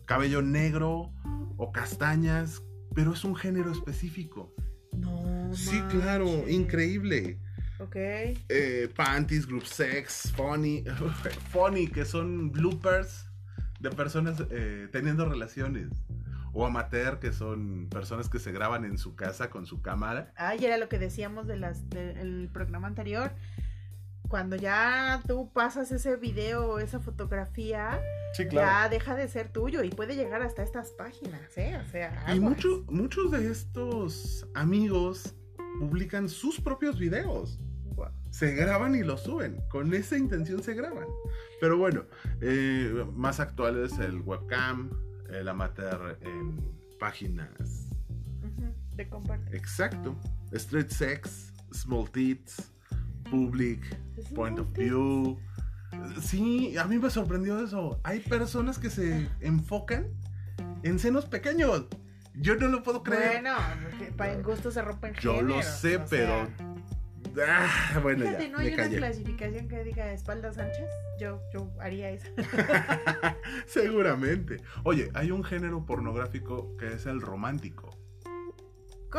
cabello negro o castañas, pero es un género específico. No. Sí, claro, increíble. Ok. Eh, panties, group sex, funny, [laughs] funny, que son bloopers de personas eh, teniendo relaciones. O amateur, que son personas que se graban en su casa con su cámara. Ah, y era lo que decíamos del el programa anterior. Cuando ya tú pasas ese video o esa fotografía, Sí, ya deja de ser tuyo y puede llegar hasta estas páginas, ¿eh? O sea, Y mucho- muchos de estos amigos publican sus propios videos. Se graban y los suben. Con esa intención se graban. Pero bueno, eh, más actual es el webcam, el amateur en páginas. De compartir. Exacto. Street sex, small tits, public, point of view. Sí, a mí me sorprendió eso. Hay personas que se enfocan en senos pequeños. Yo no lo puedo creer. Bueno, para en gusto se rompen Yo lo sé, o pero. Ah, bueno, Fíjate, ya. no hay me una clasificación que diga espaldas anchas. Yo, yo haría eso. [laughs] Seguramente. Oye, hay un género pornográfico que es el romántico.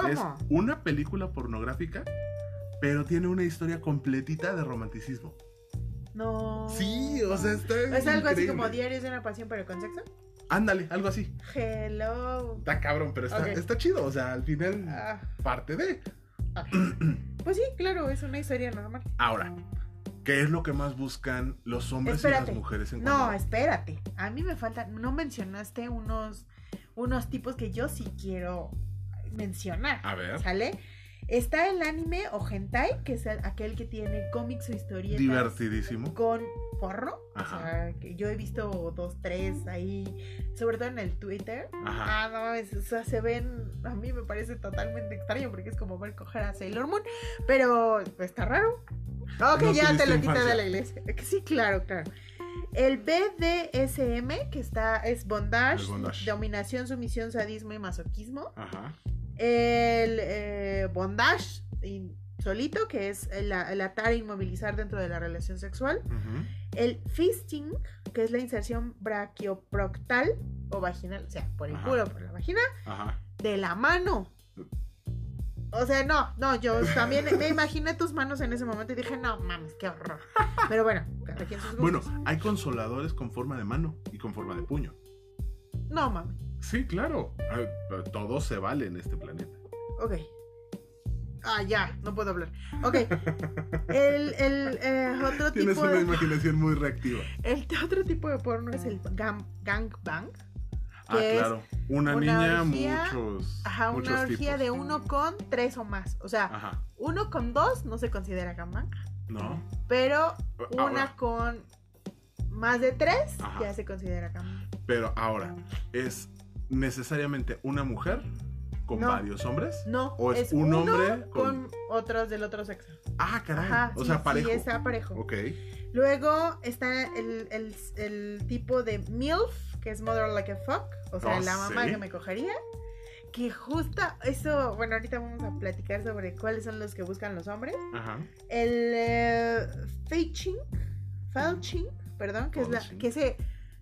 Es ¿Cómo? una película pornográfica, pero tiene una historia completita de romanticismo. No. Sí, o sea, está. Es algo así como diarios de una pasión pero con sexo. Ándale, algo así. Hello. Está cabrón, pero está, está chido. O sea, al final, Ah, parte de. [clears throat] Pues sí, claro, es una historia normal. Ahora, ¿qué es lo que más buscan los hombres y las mujeres en No, espérate. A mí me falta. No mencionaste unos, unos tipos que yo sí quiero mencionar. A ver. ¿Sale? Está el anime o hentai, que es el- aquel que tiene cómics o historietas Divertidísimo. con porno. Ajá. O sea, que yo he visto dos, tres ahí, sobre todo en el Twitter. Ajá. Ah, no mames, o sea, se ven, a mí me parece totalmente extraño porque es como ver coger a Sailor Moon, pero está raro. Ok, No ya te lo quité de la iglesia. [laughs] Sí, claro, claro. El BDSM, que está, es bondage, bondage. dominación, sumisión, sadismo y masoquismo. Ajá. El eh, bondage in- solito, que es el, el atar e inmovilizar dentro de la relación sexual. El fisting, que es la inserción brachioproctal o vaginal, o sea, por el Ajá. culo, por la vagina, Ajá. de la mano. O sea, no, no, yo también me imaginé tus manos en ese momento y dije, no mames, qué horror. Pero bueno, cada quien sus Bueno, hay consoladores con forma de mano y con forma de puño. No mames. Sí, claro. Eh, Todo se vale en este planeta. Ok. Ah, ya, no puedo hablar. Ok. El, el eh, otro Tienes tipo una de. imaginación muy reactiva. El otro tipo de porno es el gang, gangbang. Ah, claro. Una, una niña, orgía- muchos. Ajá, muchos una orgía tipos. de uno con tres o más. O sea, Ajá. uno con dos no se considera gangbang. No. Pero una Ahora, con más de tres Ajá. ya se considera gangbang. pero ahora, ¿es necesariamente una mujer con No. varios hombres? No, ¿O es un hombre con... con- otros del otro sexo. Ah, caray. Ajá, o sí, sea, sí, parejo. está parejo. Ok. Luego está el, el- el tipo de MILF, que es Mother Like a Fuck, o sea, Oh, la mamá sí. que me cogería. Que justo eso, bueno, ahorita vamos a platicar sobre cuáles son los que buscan los hombres. Ajá. El eh, fetching, felching, perdón, que es la, que ese,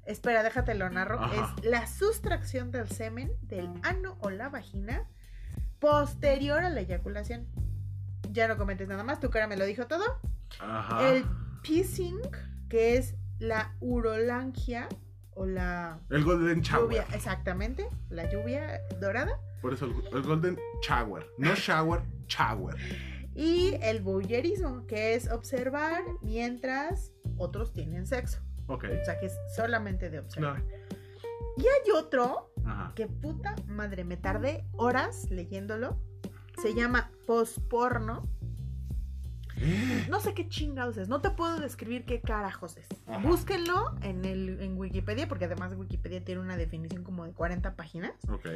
espera, déjate lo narro, Ajá. es la sustracción del semen del ano o la vagina posterior a la eyaculación. Ya no comentes nada más, tu cara me lo dijo todo. Ajá. El pissing, que es la urolangia o la El Golden Shower. lluvia, exactamente, la lluvia dorada. Por eso el, el Golden Shower. No shower, shower. Y el voyeurismo, que es observar mientras otros tienen sexo. Ok. O sea, que es solamente de observar. Claro. Y hay otro Ajá. que puta madre, me tardé horas leyéndolo. Se llama posporno. [gasps] No sé qué chingados es, no te puedo describir qué carajos es. Ajá. Búsquenlo en, el, en Wikipedia, porque además Wikipedia tiene una definición como de 40 páginas, Ok.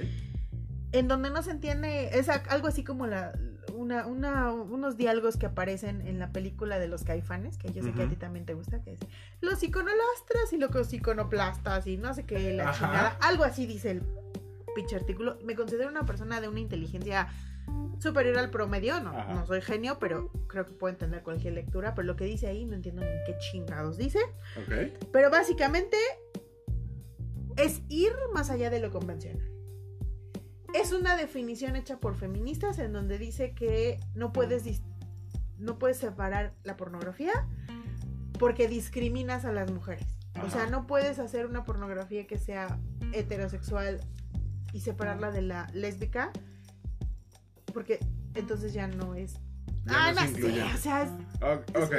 En donde no se entiende, es algo así como la, una, una- unos diálogos que aparecen en la película de los caifanes, que yo sé que a ti también te gusta, que es los iconolastras y los iconoplastas y no sé qué, la Ajá. chingada. Algo así dice el pinche artículo. Me considero una persona de una inteligencia superior al promedio, no, Ajá. no soy genio, pero creo que puedo entender cualquier lectura, pero lo que dice ahí no entiendo ni qué chingados dice. Pero básicamente es ir más allá de lo convencional. Es una definición hecha por feministas en donde dice que no puedes, no puedes separar la pornografía porque discriminas a las mujeres. O sea, no puedes hacer una pornografía que sea heterosexual y separarla de la lésbica porque entonces ya no es... Ya ah, no sé, o sea, es- Es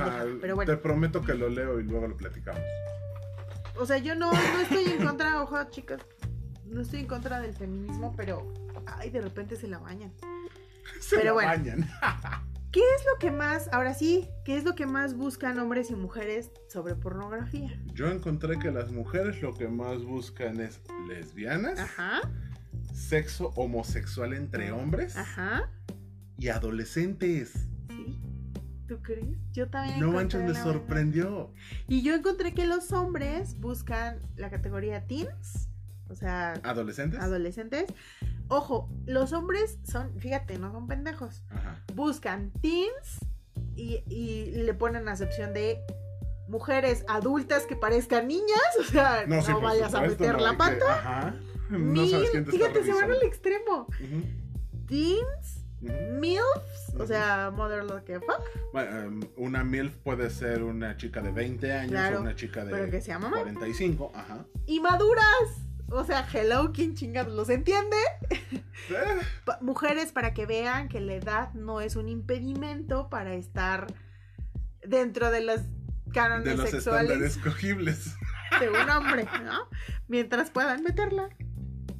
ajá, pero bueno. Te prometo que lo leo y luego lo platicamos. O sea, yo no, no estoy en contra, ojo, chicas. No estoy en contra del feminismo, pero. Ay, de repente se la bañan. [laughs] Se Pero la bueno. bañan. [laughs] ¿Qué es lo que más, ahora sí, qué es lo que más buscan hombres y mujeres sobre pornografía? Yo encontré que las mujeres lo que más buscan es lesbianas, Ajá, sexo homosexual entre hombres ajá. y adolescentes. Sí. ¿Tú crees? Yo también. No manches, me verdad. sorprendió. Y yo encontré que los hombres buscan la categoría teens, o sea, ¿Adolescentes? adolescentes. Ojo, los hombres son, fíjate, no son pendejos. Ajá. Buscan teens y, y le ponen acepción de mujeres adultas que parezcan niñas, o sea, no, sí, vayas a meter no, la hay que- pata. Ajá. No sabes quién te está fíjate, se van al extremo. Teens. MILFs, o sea, mother lo que fuck, Bueno, em, una MILF puede ser una chica de 20 años Claro, o una chica de pero que sea mamá. 45. Ajá. Y maduras. O sea, hello, ¿quién chingados los entiende? [laughs] Eh, mujeres para que vean que la edad no es un impedimento para estar dentro de los cánones de los sexuales estándares cogibles. de un [laughs] hombre, ¿no? Mientras puedan meterla.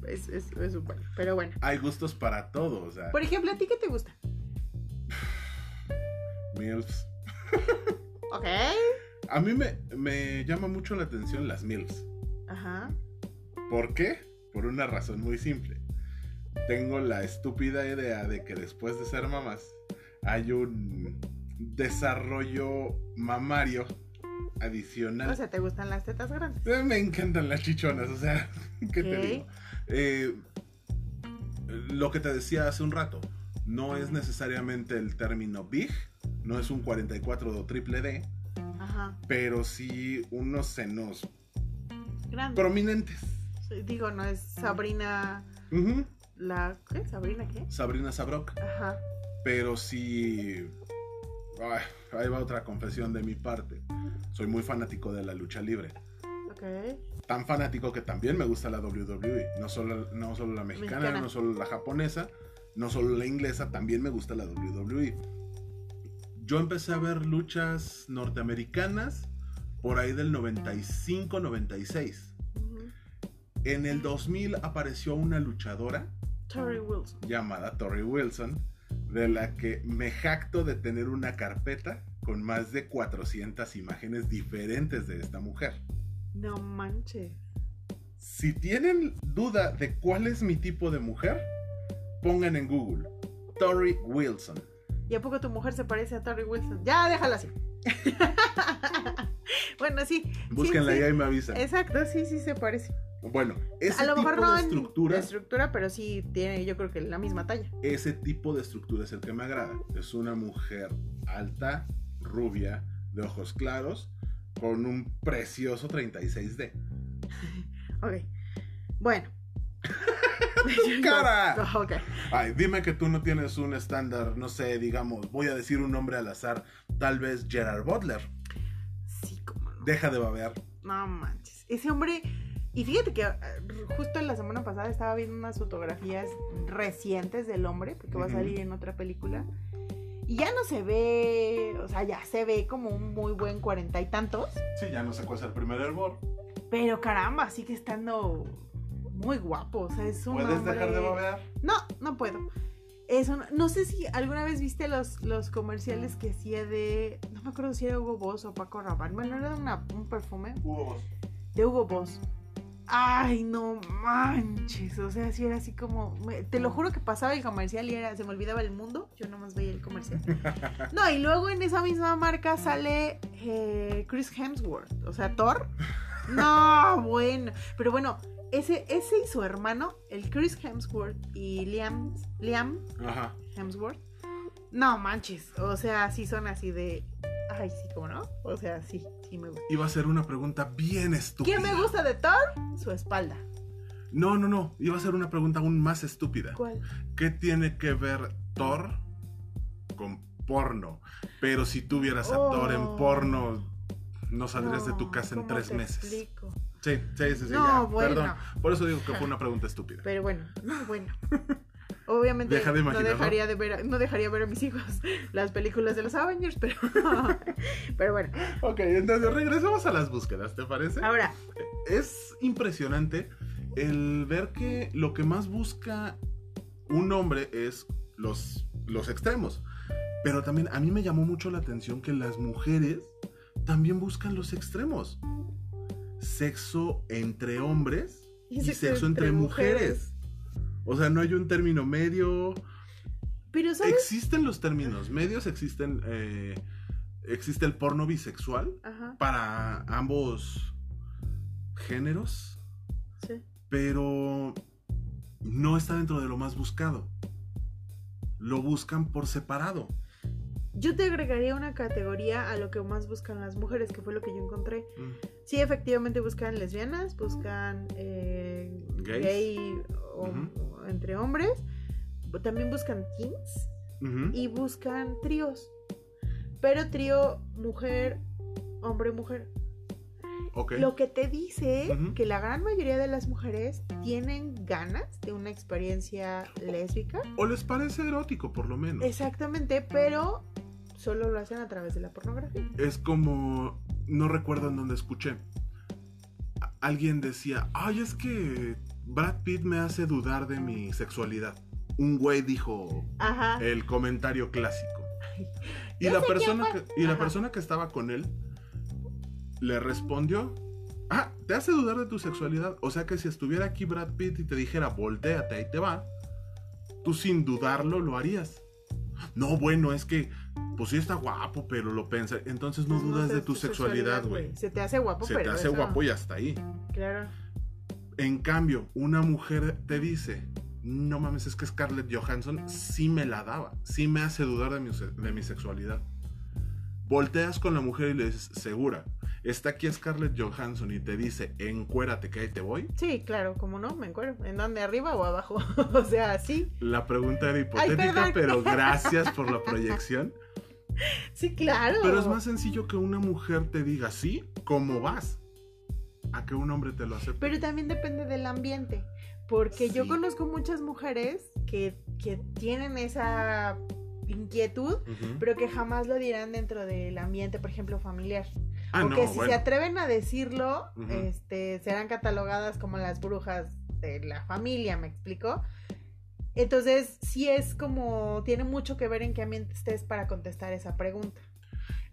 Es, es, es un bueno. Pero bueno. Hay gustos para todo, o sea, Por ejemplo, ¿a ti qué te gusta? [sighs] MILFs. Ok. A mí me, me llama mucho la atención las MILFs. Ajá. ¿Por qué? Por una razón muy simple. Tengo la estúpida idea de que después de ser mamás hay un desarrollo mamario adicional. O sea, ¿te gustan las tetas grandes? Eh, Me encantan las chichonas, o sea, [laughs] ¿qué te digo? Eh, lo que te decía hace un rato, no es necesariamente el término big, no es un 44 o triple D, Ajá. pero sí unos senos Grandes. prominentes. Digo, no es Sabrina la... ¿Qué? ¿Sabrina qué? Sabrina Sabrok, Ajá. pero sí... Ay, ahí va otra confesión de mi parte. Soy muy fanático de la lucha libre. Ok. tan fanático que también me gusta la WWE. No solo, no solo la mexicana, Mexicana. no solo la japonesa, no solo la inglesa, también me gusta la WWE. Yo empecé a ver luchas norteamericanas por ahí del 95-96. En el 2000 apareció una luchadora Tori Wilson. llamada Tori Wilson, de la que me jacto de tener una carpeta con más de 400 imágenes diferentes de esta mujer. No manches. Si tienen duda de cuál es mi tipo de mujer, pongan en Google Tori Wilson. ¿Y a poco tu mujer se parece a Tori Wilson? Ya, déjala así. [laughs] bueno, sí. Búsquenla sí, y ahí me avisan. Exacto, sí, sí se parece. Bueno, ese a lo tipo mejor no de estructura, estructura, pero sí tiene, yo creo que la misma talla. ese tipo de estructura es el que me agrada. Es una mujer alta, rubia, de ojos claros, con un precioso 36D. [laughs] Ok. Bueno. [laughs] [laughs] ¡Cara! [laughs] ok. Ay, dime que tú no tienes un estándar, no sé, digamos, voy a decir un nombre al azar, tal vez Gerard Butler. Sí, cómo no. Deja de babear. No manches. Ese hombre. Y fíjate que eh, justo la semana pasada estaba viendo unas fotografías recientes del hombre, porque va a salir en otra película. Y ya no se ve, o sea, ya se ve como un muy buen cuarenta y tantos. Sí, ya no sé cuál es el primer hervor. Pero caramba, sigue estando muy guapo. O sea, es un ¿Puedes dejar de hombre- babear? No, no puedo. Es un- no sé si alguna vez viste los, los comerciales que hacía de. No me acuerdo si era Hugo Boss o Paco Rabanne. Bueno, era una- un perfume Hugo Boss. de Hugo Boss. Ay, no manches. O sea, si era así como. me- te lo juro que pasaba el comercial y era, se me olvidaba el mundo. Yo nomás veía el comercial. [laughs] No, y luego en esa misma marca sale eh, Chris Hemsworth. O sea, Thor. No, bueno. Pero bueno, ese, ese y su hermano, el Chris Hemsworth y Liam, Liam Ajá. Hemsworth. No manches. O sea, sí son así de. Ay, sí, ¿cómo no? O sea, sí, sí me gusta. Iba a ser una pregunta bien estúpida. ¿Qué me gusta de Thor? Su espalda. No, no, no. Iba a ser una pregunta aún más estúpida. ¿Cuál? ¿Qué tiene que ver Thor con porno? Pero si tú vieras a Thor en Oh. porno, no saldrías de tu casa en ¿cómo tres te meses. explico? Sí, sí, sí, sí. No, ya, bueno. Perdón. Por eso digo que fue [laughs] una pregunta estúpida. Pero bueno, no, bueno. Obviamente Deja de no dejaría de ver, no dejaría ver a mis hijos [laughs] las películas de los Avengers, pero, [laughs] pero bueno. Ok, entonces regresamos a las búsquedas, ¿te parece? Ahora, Es impresionante el ver que lo que más busca un hombre es los, los extremos. Pero también a mí me llamó mucho la atención que las mujeres también buscan los extremos. Sexo entre hombres y, sexo, entre, mujeres. O sea, no hay un término medio. Pero sabes, Existen los términos medios, existen. eh, existe el porno bisexual Ajá, para ambos géneros. sí. pero no está dentro de lo más buscado. Lo buscan por separado. Yo te agregaría una categoría a lo que más buscan las mujeres, que fue lo que yo encontré. Mm, Sí, efectivamente buscan lesbianas, buscan eh, gay o- entre hombres, también buscan teens y buscan tríos. Pero trío mujer, hombre, mujer. Lo que te dice que la gran mayoría de las mujeres tienen ganas de una experiencia lésbica. O les parece erótico, por lo menos. Exactamente, pero solo lo hacen a través de la pornografía. Es como, no recuerdo en dónde escuché. Alguien decía, ay, es que Brad Pitt me hace dudar de mi sexualidad. Un güey dijo Ajá. el comentario clásico. Y la persona que, y la persona que estaba con él le respondió, ah, te hace dudar de tu sexualidad. O sea que si estuviera aquí Brad Pitt y te dijera, volteate, ahí te va, tú sin dudarlo lo harías. No, bueno, es que, pues sí está guapo, pero lo pensé. Entonces no dudas de tu sexualidad, güey. Se te hace guapo, Se pero te hace eso- guapo y hasta ahí. Claro. En cambio, una mujer te dice, no mames, es que Scarlett Johansson sí me la daba, sí me hace dudar de mi, se- de mi sexualidad. Volteas con la mujer y le dices, segura, está aquí Scarlett Johansson y te dice, encuérate que ahí te voy. Sí, claro, como no, me acuerdo. ¿En dónde? ¿Arriba o abajo? [laughs] o sea, sí. La pregunta era hipotética, pero [laughs] gracias por la proyección. Sí, claro. Pero es más sencillo que una mujer te diga, sí, ¿cómo vas? A que un hombre te lo acepte. Pero también depende del ambiente. Porque yo conozco muchas mujeres que, que tienen esa inquietud, pero que jamás lo dirán dentro del ambiente, por ejemplo, familiar. ah, o no, que si bueno. se atreven a decirlo, Ujú. este, serán catalogadas como las brujas de la familia, ¿me explico? Entonces, sí es como, tiene mucho que ver en qué ambiente estés para contestar esa pregunta.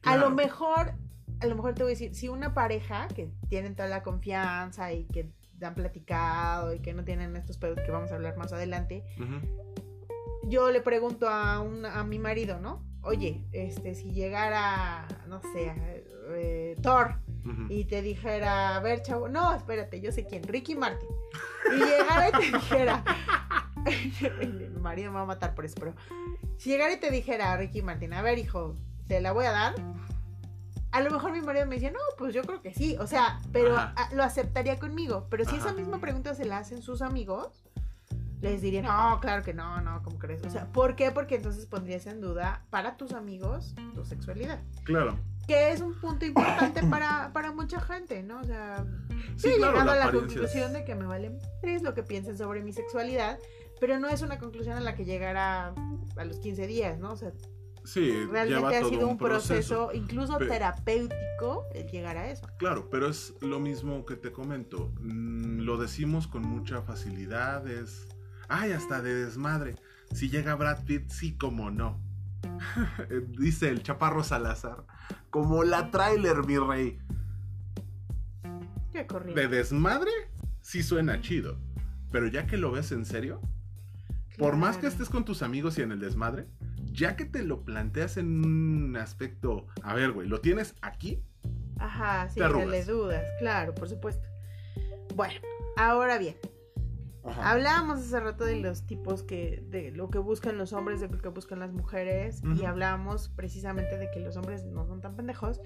A lo mejor, a lo mejor te voy a decir, si una pareja que tienen toda la confianza y que han platicado y que no tienen estos pedos que vamos a hablar más adelante, Ujú. Yo le pregunto a, un, a mi marido, ¿no? Oye, este, si llegara, no sé, eh, Thor y te dijera, a ver, chavo, no, espérate, yo sé quién, Ricky Martin. Y llegara y te dijera, [laughs] mi marido me va a matar por eso, pero si llegara y te dijera, Ricky Martin, a ver, hijo, te la voy a dar. A lo mejor mi marido me decía, no, pues yo creo que sí, o sea, pero lo aceptaría conmigo. Pero si esa misma pregunta se la hacen sus amigos, les diría, no, claro que no, no, ¿cómo crees? O sea, ¿por qué? Porque entonces pondrías en duda para tus amigos tu sexualidad. Claro. Que es un punto importante para, para mucha gente, ¿no? O sea, Sí, claro, la a la es- conclusión de que me valen tres lo que piensen sobre mi sexualidad, pero no es una conclusión a la que llegara a los 15 días, ¿no? O sea, Sí, lleva realmente ha sido un proceso, incluso terapéutico, el llegar a eso. Claro, pero es lo mismo que te comento. Mm, lo decimos con mucha facilidad, es... Ay, hasta de desmadre. Si llega Brad Pitt, sí, como no. [laughs] Dice el chaparro Salazar. Como la trailer, mi rey. Qué De desmadre, sí suena chido. Pero ya que lo ves en serio, por más que estés con tus amigos y en el desmadre, ya que te lo planteas en un aspecto... A ver, güey, ¿lo tienes aquí? Ajá, sí, te le dudas, claro, por supuesto. Bueno, ahora bien, Ajá. hablábamos hace rato de los tipos que, de lo que buscan los hombres, de lo que buscan las mujeres, y Ujú. hablábamos precisamente de que los hombres no son tan pendejos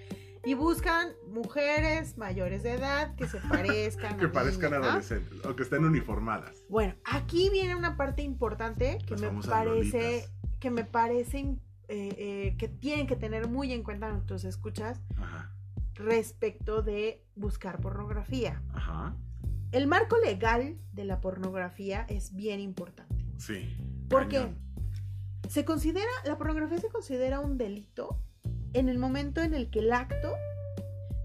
y buscan mujeres mayores de edad que se [laughs] parezcan. que a parezcan niñas, ¿no? adolescentes o que estén uniformadas. Bueno, aquí viene una parte importante que me parece, que me parece eh, eh, que tienen que tener muy en cuenta nuestros escuchas Ajá. respecto de buscar pornografía. Ajá. El marco legal de la pornografía es bien importante. Sí. Porque cañón. se considera, la pornografía se considera un delito en el momento en el que el acto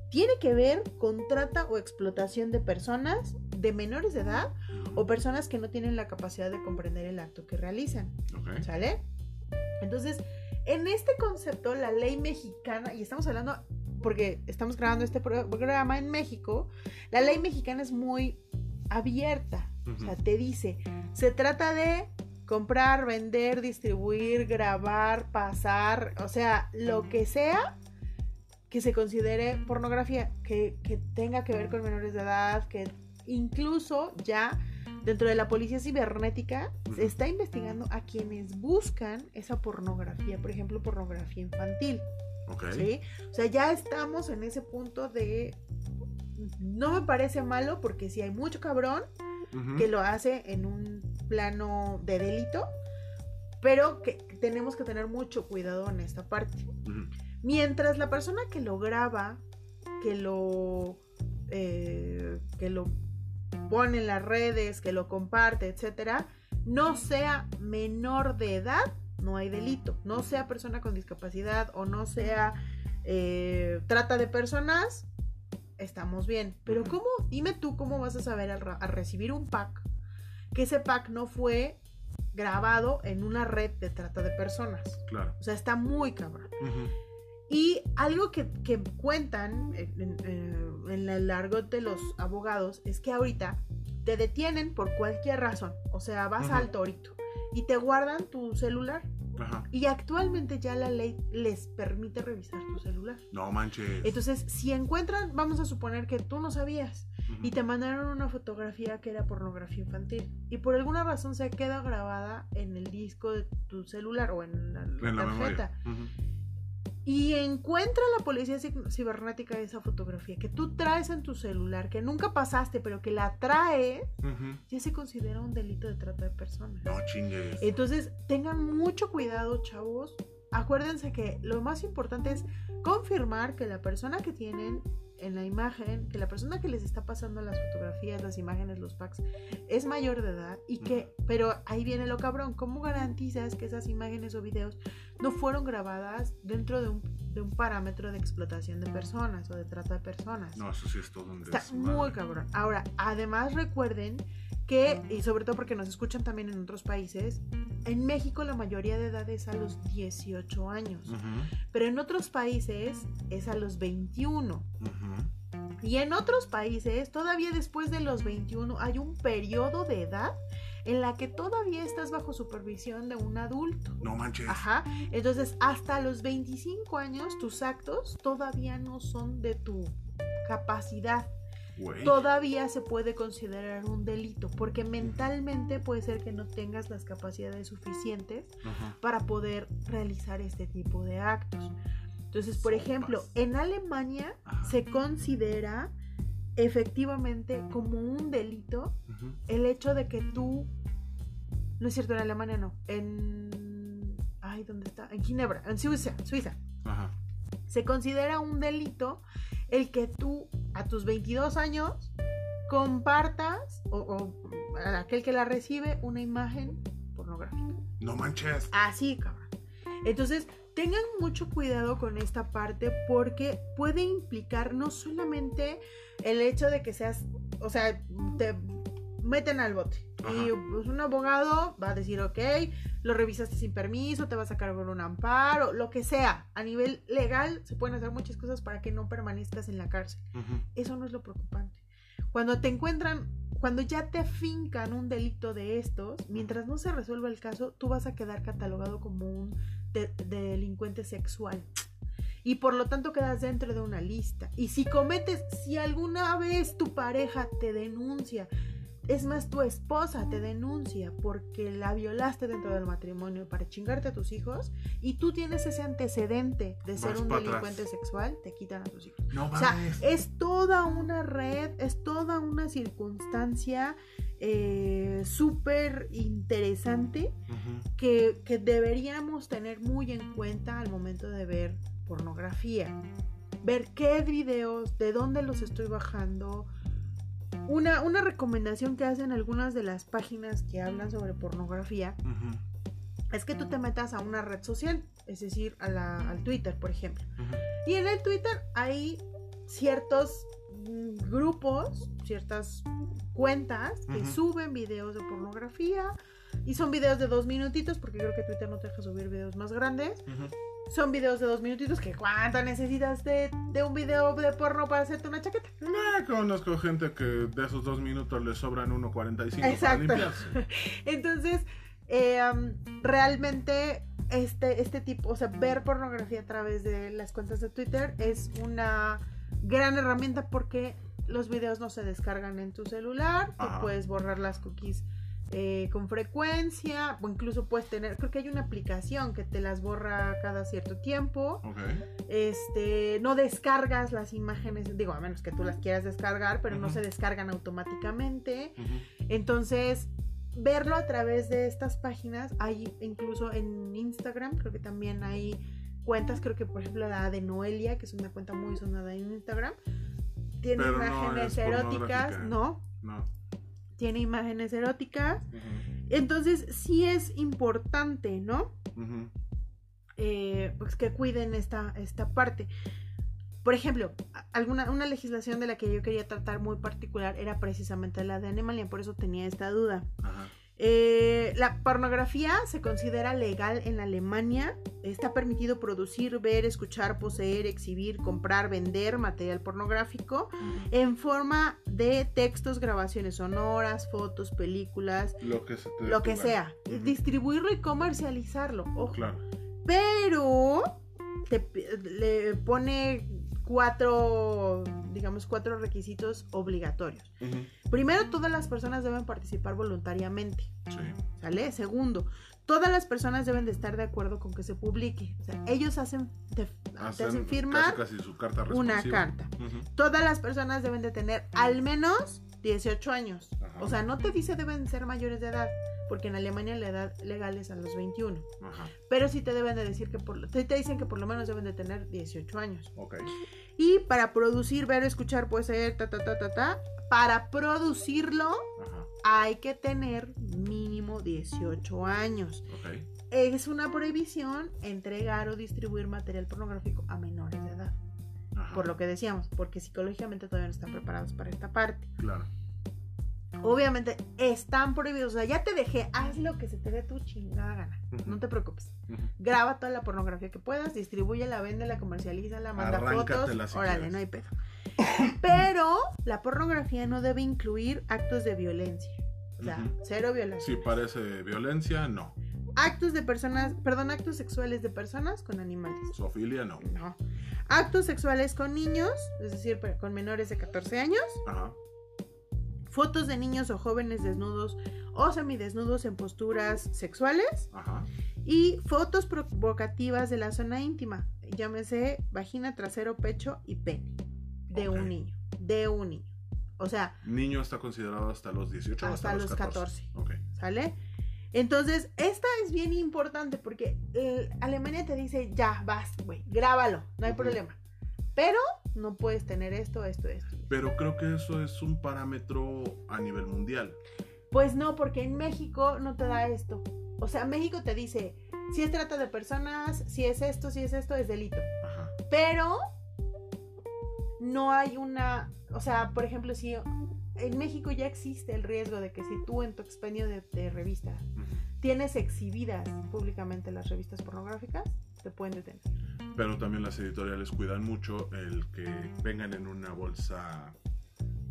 tiene que ver con trata o explotación de personas de menores de edad o personas que no tienen la capacidad de comprender el acto que realizan. ¿Sale? Entonces, en este concepto, la ley mexicana, y estamos hablando porque estamos grabando este pro- programa en México, la ley mexicana es muy abierta. O sea, te dice, se trata de comprar, vender, distribuir, grabar, pasar, o sea, lo que sea que se considere pornografía, que, que tenga que ver con menores de edad, que incluso ya dentro de la policía cibernética se está investigando a quienes buscan esa pornografía, por ejemplo, pornografía infantil. ¿Sí? O sea, ya estamos en ese punto de... No me parece malo porque si hay mucho cabrón que lo hace en un plano de delito, pero que tenemos que tener mucho cuidado en esta parte. Mientras la persona que lo graba, que lo, eh, que lo pone en las redes, que lo comparte, etcétera, no sea menor de edad, no hay delito. No sea persona con discapacidad o no sea eh, trata de personas, estamos bien. Pero ¿cómo? Dime tú cómo vas a saber al, recibir un pack que ese pack no fue grabado en una red de trata de personas. Claro. O sea, está muy cabrón. Y algo que, cuentan en, en, el largot de los abogados es que ahorita te detienen por cualquier razón. O sea, vas al torito y te guardan tu celular. Y actualmente ya la ley les permite revisar tu celular. No manches. Entonces, si encuentran, vamos a suponer que tú no sabías y te mandaron una fotografía que era pornografía infantil y por alguna razón se queda grabada en el disco de tu celular o en la, tarjeta y encuentra la policía cibernética esa fotografía que tú traes en tu celular, que nunca pasaste, pero que la trae, ya se considera un delito de trata de personas. No chingues. Entonces, tengan mucho cuidado, chavos. Acuérdense que lo más importante es confirmar que la persona que tienen en la imagen que la persona que les está pasando las fotografías, las imágenes, los packs, es mayor de edad y que, pero ahí viene lo cabrón, ¿cómo garantizas que esas imágenes o videos no fueron grabadas dentro de un, de un parámetro de explotación de personas o de trata de personas? No, eso sí es todo un Está muy cabrón. Ahora, además recuerden que, y sobre todo porque nos escuchan también en otros países, en México la mayoría de edad es a los 18 años, pero en otros países es a los 21. Y en otros países, todavía después de los 21, hay un periodo de edad en la que todavía estás bajo supervisión de un adulto. No manches. Ajá. Entonces, hasta los 25 años, tus actos todavía no son de tu capacidad todavía se puede considerar un delito, porque mentalmente puede ser que no tengas las capacidades suficientes para poder realizar este tipo de actos. Entonces, por ejemplo, en Alemania se considera efectivamente como un delito el hecho de que tú, no es cierto, en Alemania no, en, ay, ¿dónde está? En Ginebra, en Suiza, Suiza. Se considera un delito el que tú a tus 22 años compartas o, a aquel que la recibe una imagen pornográfica. No manches. Así, cabrón. Entonces, tengan mucho cuidado con esta parte porque puede implicar no solamente el hecho de que seas, o sea, te meten al bote. Y pues, un abogado va a decir, ok, lo revisaste sin permiso, te vas a cargar un amparo, lo que sea. A nivel legal se pueden hacer muchas cosas para que no permanezcas en la cárcel. Eso no es lo preocupante. Cuando te encuentran, cuando ya te fincan un delito de estos, mientras no se resuelva el caso, tú vas a quedar catalogado como un delincuente sexual. Y por lo tanto quedas dentro de una lista. Y si cometes, si alguna vez tu pareja te denuncia, es más, tu esposa te denuncia porque la violaste dentro del matrimonio para chingarte a tus hijos y tú tienes ese antecedente de ser un delincuente sexual, te quitan a tus hijos. No, o sea, es toda una red, es toda una circunstancia eh, súper interesante que, que deberíamos tener muy en cuenta al momento de ver pornografía. Ver qué videos, de dónde los estoy bajando, una, una recomendación que hacen algunas de las páginas que hablan sobre pornografía es que tú te metas a una red social, es decir, a la, al Twitter, por ejemplo. Y en el Twitter hay ciertos mm, grupos, ciertas cuentas que suben videos de pornografía y son videos de dos minutitos porque creo que Twitter no te deja subir videos más grandes. Son videos de dos minutitos que cuánto necesitas de, un video de porno para hacerte una chaqueta. No, conozco gente que de esos dos minutos le sobran 1.45 Exacto. para [laughs] Entonces, eh, realmente este, este tipo, o sea, ver pornografía a través de las cuentas de Twitter es una gran herramienta porque los videos no se descargan en tu celular, tú Ajá. puedes borrar las cookies eh, con frecuencia, o incluso puedes tener, creo que hay una aplicación que te las borra cada cierto tiempo. Este, no descargas las imágenes, digo, a menos que tú las quieras descargar, pero no se descargan automáticamente. Entonces, verlo a través de estas páginas, hay incluso en Instagram, creo que también hay cuentas, creo que por ejemplo la de Noelia, que es una cuenta muy sonada en Instagram, tiene Pero imágenes es eróticas, no, No. Tiene imágenes eróticas. Entonces, sí es importante, ¿no? Ujú. eh, pues que cuiden esta, esta parte. Por ejemplo, alguna, una legislación de la que yo quería tratar muy particular era precisamente la de Animalia, por eso tenía esta duda. Ajá. Eh, la pornografía se considera legal en Alemania. Está permitido producir, ver, escuchar, poseer, exhibir, comprar, vender material pornográfico en forma de textos, grabaciones sonoras, fotos, películas, Lo que, se lo que sea. Distribuirlo y comercializarlo. Ojo. Claro. Pero te le pone cuatro, digamos, cuatro requisitos obligatorios. Ujú. Primero, todas las personas deben participar voluntariamente, Sí. ¿sale? Segundo, todas las personas deben de estar de acuerdo con que se publique. O sea, ellos hacen, te, te hacen firmar casi, casi su carta una carta. Todas las personas deben de tener al menos 18 años. Ajá. O sea, no te dice deben ser mayores de edad, porque en Alemania la edad legal es a los 21. Ajá. Pero sí te deben de decir que por te dicen que por lo menos deben de tener 18 años. Ok. Y para producir, ver, escuchar, puede ser ta ta ta ta ta. Para producirlo Ajá. hay que tener mínimo 18 años. Ok. Es una prohibición entregar o distribuir material pornográfico a menores de edad. Ajá. Por lo que decíamos, porque psicológicamente todavía no están preparados para esta parte. Claro. Obviamente están prohibidos. O sea, ya te dejé, haz lo que se te dé tu chingada gana. No te preocupes. Graba toda la pornografía que puedas, distribúyela, véndela, comercialízala, manda Arráncatela fotos. si órale, quieres. no hay pedo. Pero la pornografía no debe incluir actos de violencia. O sea, cero violación. Si parece violencia, no. Actos de personas, perdón, actos sexuales de personas con animales. Zoofilia, no. No. Actos sexuales con niños, es decir, con menores de 14 años. Ajá. Fotos de niños o jóvenes desnudos o semidesnudos en posturas sexuales. Ajá. Y fotos provocativas de la zona íntima. Llámese vagina, trasero, pecho y pene. De un niño. De un niño. O sea, Niño está considerado hasta los 18 o Hasta hasta, los 14. Ok. ¿sale? Entonces, esta es bien importante porque eh, Alemania te dice, ya, vas, güey, grábalo, no hay problema. Pero no puedes tener esto, esto, esto. Pero creo que eso es un parámetro a nivel mundial. Pues no, porque en México no te da esto. O sea, México te dice, si es trata de personas, si es esto, si es esto, es delito. Ajá. Pero no hay una, o sea, por ejemplo, si en México ya existe el riesgo de que si tú en tu expendio de, de revista tienes exhibidas públicamente las revistas pornográficas, te pueden detener. Pero también las editoriales cuidan mucho el que vengan en una bolsa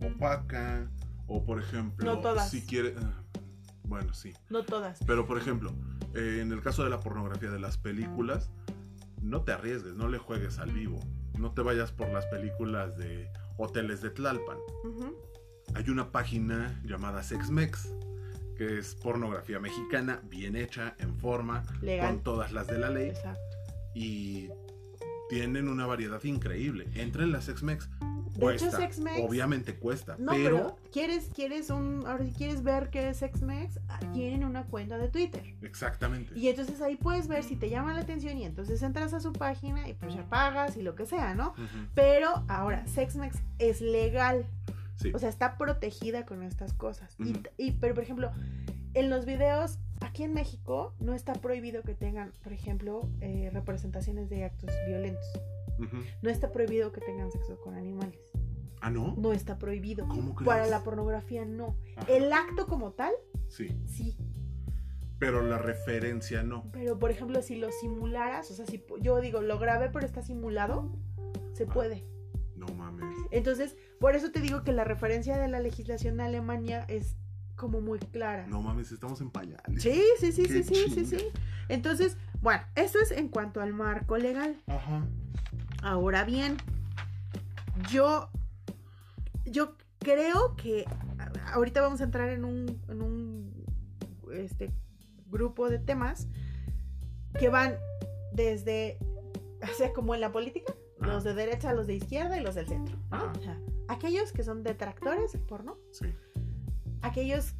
opaca o por ejemplo, No todas. si quiere ah, bueno, sí, No todas. pero por ejemplo, eh, en el caso de la pornografía de las películas, no te arriesgues, no le juegues al vivo. No te vayas por las películas de hoteles de Tlalpan. Hay una página llamada Sexmex, que es pornografía mexicana, bien hecha, en forma, Legal. con todas las de la ley, Exacto. y tienen una variedad increíble. Entre en la Sexmex, De cuesta, hecho, Sexmex- obviamente cuesta, No, pero, pero, quieres, quieres un, ahora si quieres ver qué es Xmex, ah, tienen una cuenta de Twitter. exactamente. Y entonces ahí puedes ver si te llama la atención y entonces entras a su página y pues ya pagas y lo que sea, ¿no? Pero ahora, Sexmex es legal. Sí, O sea, está protegida con estas cosas. Y- y, pero, por ejemplo, en los videos, aquí en México, no está prohibido que tengan, por ejemplo, eh, representaciones de actos violentos. No está prohibido que tengan sexo con animales. Ah, ¿no? No está prohibido. ¿Cómo crees? Para la pornografía, no. Ajá, El acto como tal, Sí, sí. pero la referencia no. Pero, por ejemplo, si lo simularas, o sea, si yo digo, lo grabé pero está simulado, se Ah. puede. No mames. Entonces, por eso te digo que la referencia de la legislación de Alemania es como muy clara. No mames, estamos en pañales. Sí, sí, sí, Qué sí, sí, sí, sí. Entonces, bueno, eso es en cuanto al marco legal. Ajá. Ahora bien, yo yo creo que ahorita vamos a entrar en un, en un este, grupo de temas que van desde, o sea, como en la política, Ajá. los de derecha, los de izquierda y los del centro. ¿no? Ajá. O sea, aquellos que son detractores del porno, Sí. Aquellos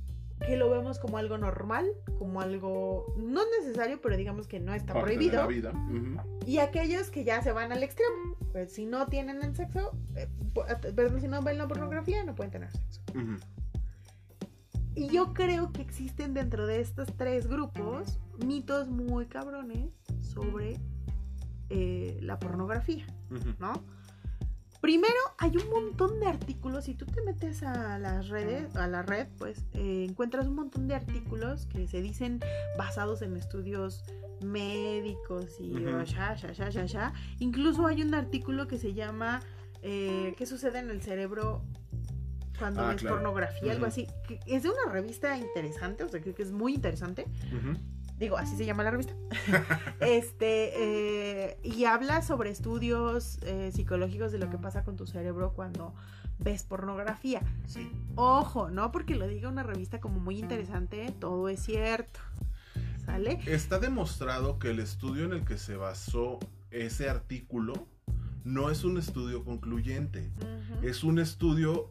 que lo vemos como algo normal, como algo no necesario, pero digamos que no está Parte de prohibido. la vida. Ujú. Y aquellos que ya se van al extremo. Pues si no tienen el sexo, eh, po- perdón, si no ven la pornografía, no pueden tener sexo. Y yo creo que existen dentro de estos tres grupos mitos muy cabrones sobre eh, la pornografía. ¿no? Primero, hay un montón de artículos. Si tú te metes a las redes, a la red, pues eh, encuentras un montón de artículos que se dicen basados en estudios médicos y ya, ya, ya, ya, ya. Incluso hay un artículo que se llama eh, ¿Qué sucede en el cerebro cuando Ah, ves claro. pornografía? Algo así. que es de una revista interesante, o sea, creo que es muy interesante. Digo, así se llama la revista. [laughs] este, eh, y habla sobre estudios eh, psicológicos de lo que pasa con tu cerebro cuando ves pornografía. Sí. Ojo, no porque lo diga una revista como muy interesante, todo es cierto. ¿Sale? Está demostrado que el estudio en el que se basó ese artículo no es un estudio concluyente. Es un estudio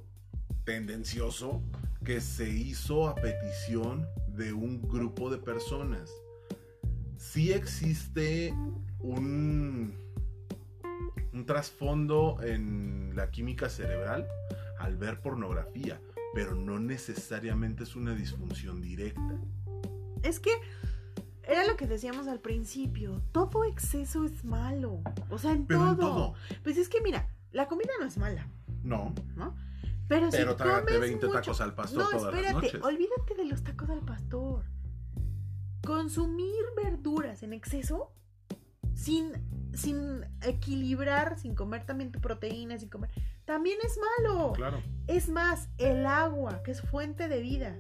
tendencioso que se hizo a petición de un grupo de personas. Sí existe un, un trasfondo en la química cerebral al ver pornografía, pero no necesariamente es una disfunción directa. Es que era lo que decíamos al principio. Todo exceso es malo. O sea, en Pero todo. en todo. Pues es que mira, la comida no es mala, No, ¿no? Pero, pero si trágate comes 20 mucho- tacos al pastor No, todas las espérate, noches. olvídate de los tacos al pastor. Consumir verduras en exceso, sin, sin equilibrar, sin comer también tu proteína, sin comer, también es malo. Claro. Es más, el agua, que es fuente de vida,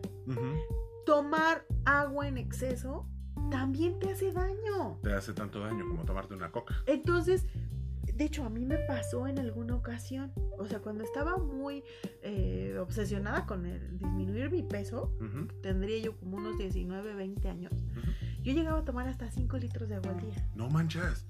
tomar agua en exceso también te hace daño. Te hace tanto daño como tomarte una coca. Entonces, de hecho, a mí me pasó en alguna ocasión. O sea, cuando estaba muy eh, obsesionada con el disminuir mi peso, tendría yo como unos 19, 20 años, yo llegaba a tomar hasta 5 litros de agua al día. No manches.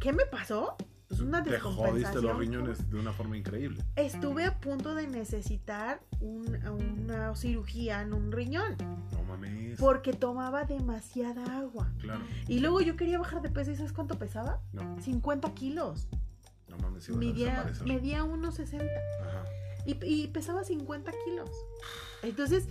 ¿Qué me pasó? Pues una Te descompensación. jodiste los riñones de una forma increíble. Estuve a punto de necesitar un- una cirugía en un riñón No mames. porque tomaba demasiada agua. Claro. Y luego yo quería bajar de peso y ¿sabes cuánto pesaba? No, 50 kilos. no mames. Medía, medía unos 60 Ajá. y, y pesaba 50 kilos. Entonces,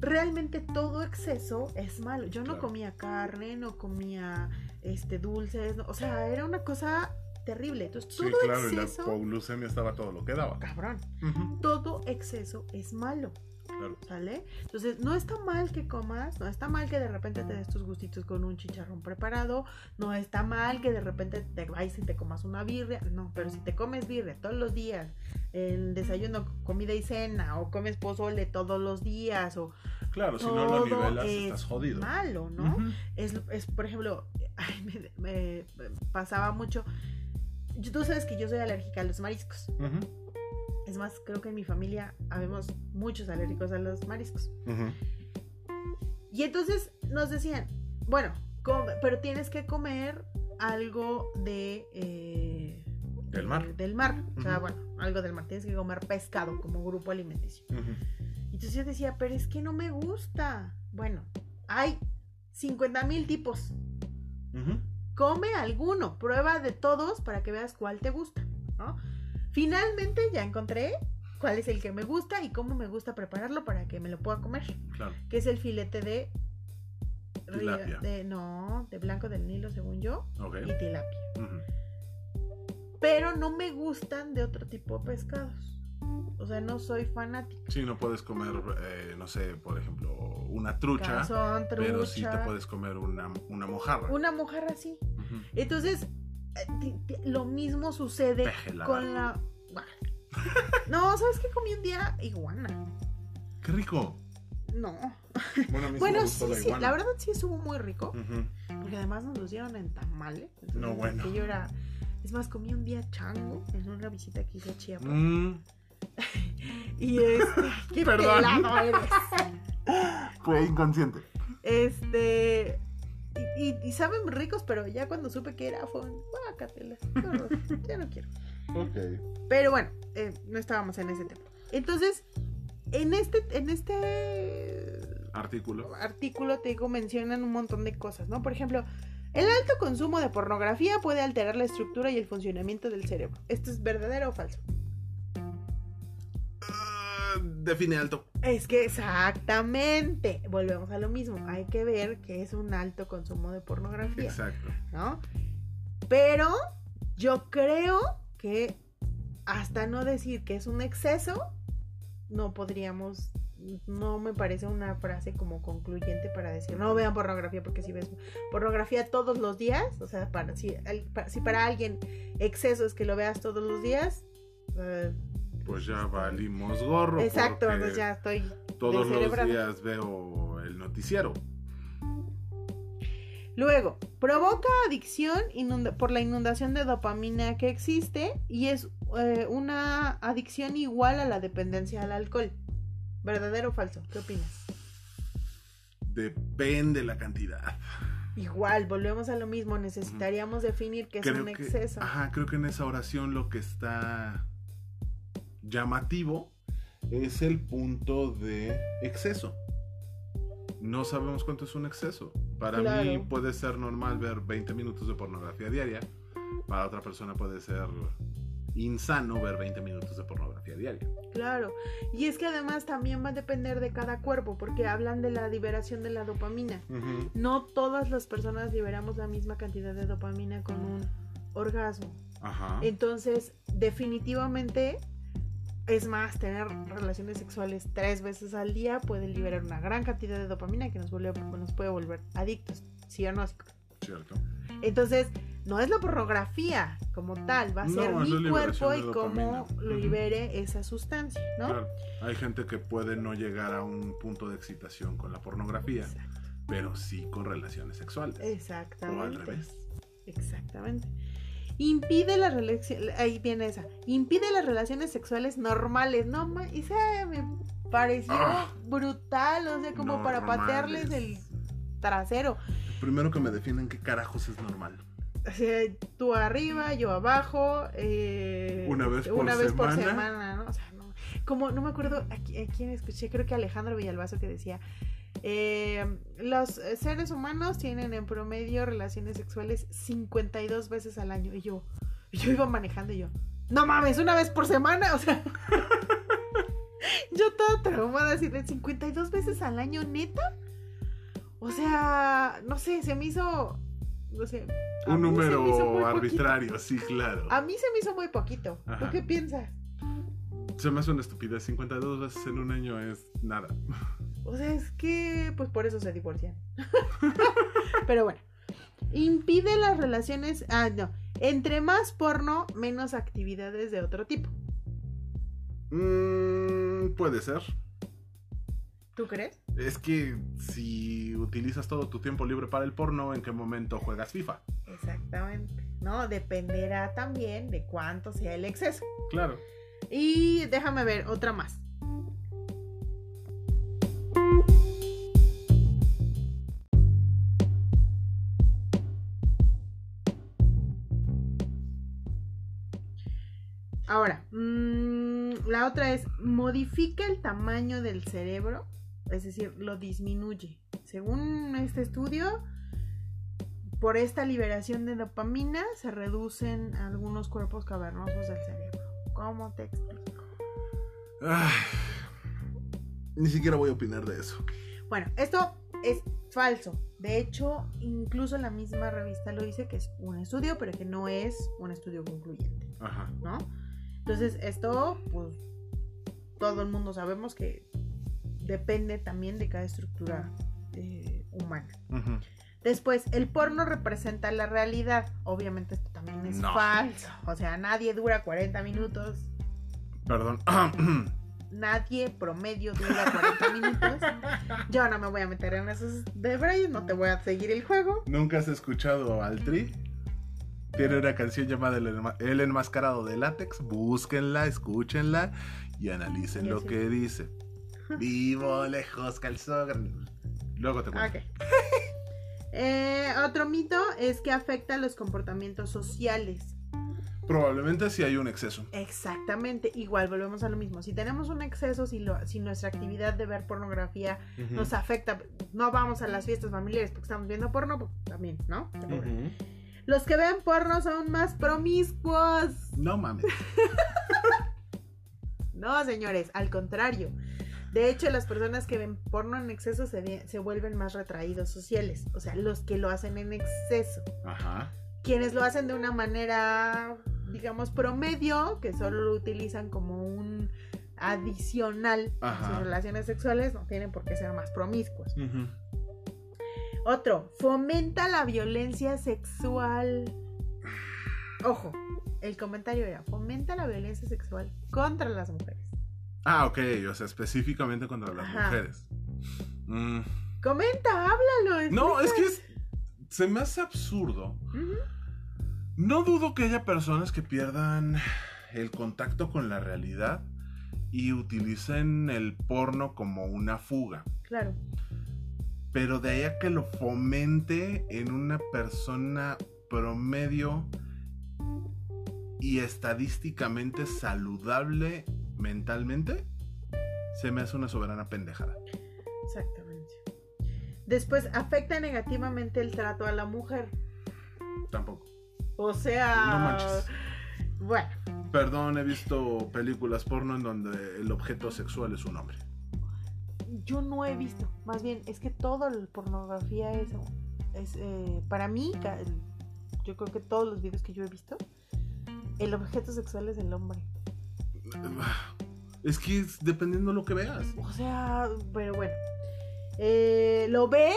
realmente todo exceso es malo. Yo no Claro. comía carne, no comía este dulces, no- o sea, era una cosa terrible. Entonces, Sí, todo claro. Y la exceso, poglucemia estaba todo lo que daba. cabrón, todo exceso es malo. Claro. ¿Sale? Entonces, no está mal que comas, no está mal que de repente te des tus gustitos con un chicharrón preparado, no está mal que de repente te vayas y te comas una birria, no, pero si te comes birria todos los días, en desayuno, comida y cena, o comes pozole todos los días, o Claro, si no lo nivelas, es estás jodido. malo, ¿no? Es, es, por ejemplo, [laughs] ay, me, me- me pasaba mucho, tú sabes que yo soy alérgica a los mariscos, Ujú. es más, creo que en mi familia habemos muchos alérgicos a los mariscos. Ujú. Y entonces nos decían, bueno, come- pero tienes que comer algo de... eh, Del de- mar. Del mar. O sea, bueno, algo del mar. Tienes que comer pescado como grupo alimenticio. Y entonces yo decía, pero es que no me gusta. Bueno, hay 50 mil tipos. Come alguno, prueba de todos para que veas cuál te gusta, ¿no? Finalmente ya encontré cuál es el que me gusta y cómo me gusta prepararlo para que me lo pueda comer Claro. que es el filete de, río- Tilapia. de no, de blanco del Nilo según yo Ok. y tilapia. Pero no me gustan de otro tipo de pescados. O sea, no soy fanática. Sí, no puedes comer, eh, no sé, por ejemplo, una trucha, Cazón, trucha, pero sí te puedes comer una, una mojarra. una mojarra. Ujú. Entonces, eh, lo mismo sucede con la No, ¿sabes qué comí un día? Iguana. ¡Qué rico! No. Bueno, a mí sí me Bueno, sí, la sí, la verdad sí estuvo muy rico. Porque además nos lo dieron en tamales. entonces, No, bueno. que yo era. Es más, comí un día chango en una visita que hice a Chiapas. Mm, [laughs] y este, [laughs] qué Perdón. eres. Fue inconsciente. Este. Y, y- y saben ricos, pero ya cuando supe que era, fue un. No, ya no quiero. Ok. Pero bueno, eh, no estábamos en ese tema. Entonces, en este, en este Artículo. artículo te digo, mencionan un montón de cosas, ¿no? Por ejemplo, el alto consumo de pornografía puede alterar la estructura y el funcionamiento del cerebro. ¿Esto es verdadero o falso? Define alto. Es que exactamente, volvemos a lo mismo. Hay que ver que es un alto consumo de pornografía. Exacto. ¿no? Pero yo creo que hasta no decir que es un exceso, no podríamos, no me parece una frase como concluyente para decir, no vean pornografía, porque si ves pornografía todos los días, o sea, para, si, al- pa- si para alguien exceso es que lo veas todos los días, eh, Pues ya valimos gorro. exacto, entonces ya estoy Todos los días veo el noticiero. Luego, provoca adicción por la inundación de dopamina que existe y es eh, una adicción igual a la dependencia al alcohol. ¿Verdadero o falso? ¿Qué opinas? Depende la cantidad. Igual, volvemos a lo mismo, necesitaríamos definir qué es un que, exceso. Ajá, creo que en esa oración lo que está llamativo es el punto de exceso. No sabemos cuánto es un exceso. Para mí puede ser normal ver 20 minutos de pornografía diaria. Para otra persona puede ser insano ver 20 minutos de pornografía diaria. Claro, y es que además también va a depender de cada cuerpo, porque hablan de la liberación de la dopamina. No todas las personas liberamos la misma cantidad de dopamina con un orgasmo. Ajá. Entonces, definitivamente, es más, tener relaciones sexuales tres veces al día puede liberar una gran cantidad de dopamina que nos, vuelve- nos puede volver adictos, ¿sí o no? Cierto. Entonces, no es la pornografía como tal, va a ser mi cuerpo y cómo lo libere esa sustancia, ¿no? Claro. Hay gente que puede no llegar a un punto de excitación con la pornografía, Exacto. pero sí con relaciones sexuales. Exactamente. O al revés. Exactamente. Impide las relaciones, ahí viene esa, impide las relaciones sexuales normales, no ma- y se me pareció Ah. brutal, o sea, como para patearles el trasero. Primero que me definan qué carajos es normal. O sea, tú arriba, yo abajo, eh, Una vez por una vez por semana. semana, ¿no? O sea, no, como no me acuerdo a quién escuché, creo que Alejandro Villalbazo que decía, eh, los seres humanos tienen en promedio relaciones sexuales 52 veces al año. Y yo, yo iba manejando y yo, no mames, una vez por semana, o sea, [laughs] yo toda traumada así de 52 veces al año, neta. O sea, no sé, se me hizo, no sé. Un número poquito. arbitrario, sí, claro. A mí se me hizo muy poquito. ¿Tú qué piensas? Se me hace una estupidez. 52 veces en un año es nada. [laughs] O sea, es que, pues por eso se divorcian. [laughs] Pero bueno, impide las relaciones. Ah, no. Entre más porno, menos actividades de otro tipo. Mm, puede ser. ¿Tú crees? Es que si utilizas todo tu tiempo libre para el porno, ¿en qué momento juegas FIFA? Exactamente. No, dependerá también de cuánto sea el exceso. Claro. Y déjame ver, otra más. Ahora, mm, la otra es, modifica el tamaño del cerebro, es decir, lo disminuye. Según este estudio, por esta liberación de dopamina se reducen algunos cuerpos cavernosos del cerebro. ¿Cómo te explico? Ni siquiera voy a opinar de eso. Bueno, esto es falso. De hecho, incluso la misma revista lo dice que es un estudio, pero que no es un estudio concluyente, Ajá. ¿no? Entonces, esto, pues, todo el mundo sabemos que depende también de cada estructura eh, humana. Después, el porno representa la realidad. Obviamente esto también es No. falso. O sea, nadie dura 40 minutos. Perdón. [clears throat] Nadie promedio dura 40 minutos. Yo no me voy a meter en esos debrayes, no te voy a seguir el juego. ¿Nunca has escuchado al Tri? Tiene una canción llamada El, Enma- El Enmascarado de Látex. Búsquenla, escúchenla y analicen lo que dice. Vivo lejos, calzón. Luego te cuento. Ok. [laughs] Eh, otro mito es que afecta a los comportamientos sociales. Probablemente si hay un exceso. Exactamente, igual volvemos a lo mismo. Si tenemos un exceso, si, lo- si nuestra actividad de ver pornografía nos afecta, no vamos a las fiestas familiares porque estamos viendo porno, pues también, ¿no? Los que ven porno son más promiscuos. No mames. [laughs] No, señores, al contrario. De hecho, las personas que ven porno en exceso se, se vuelven más retraídos sociales. O sea, los que lo hacen en exceso. Ajá. Quienes lo hacen de una manera, digamos, promedio, que solo lo utilizan como un adicional a sus relaciones sexuales, no tienen por qué ser más promiscuos. Ujú. Otro, fomenta la violencia sexual. Ojo, el comentario era, fomenta la violencia sexual contra las mujeres. Ah, ok. O sea, específicamente contra las Ajá. mujeres. Mm. Comenta, háblalo. No, es que es- se me hace absurdo. No dudo que haya personas que pierdan el contacto con la realidad y utilicen el porno como una fuga. Claro. Pero de ahí a que lo fomente en una persona promedio y estadísticamente saludable mentalmente, se me hace una soberana pendejada. Exactamente. Después, afecta negativamente el trato a la mujer. Tampoco. O sea. No manches. Bueno, Perdón, he visto películas porno en donde el objeto sexual es un hombre. Yo no he visto. Más bien, es que toda la pornografía es. es eh, para mí, yo creo que todos los videos que yo he visto, el objeto sexual es el hombre. Es que es dependiendo lo que veas. O sea, pero bueno. Eh, lo ve,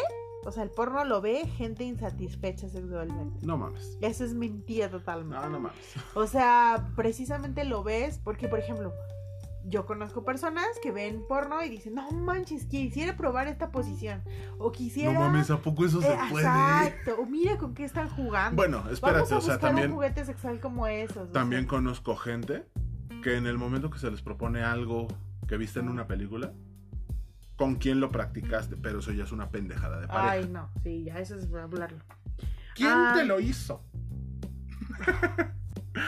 o sea, el porno lo ve gente insatisfecha sexualmente. No mames. Eso es mentira totalmente. No, no mames. O sea, precisamente lo ves porque, por ejemplo, yo conozco personas que ven porno y dicen, no manches, quisiera probar esta posición. O quisiera... No mames, ¿a poco eso se Eh, puede? Exacto. O mira con qué están jugando. Bueno, Vamos espérate, a o sea, también, un juguete sexual como esos. o también sea. conozco gente que en el momento que se les propone algo que viste en una película, con quién lo practicaste, pero eso ya es una pendejada de pareja. Ay, no, sí, ya eso es hablarlo. ¿Quién Ah. te lo hizo?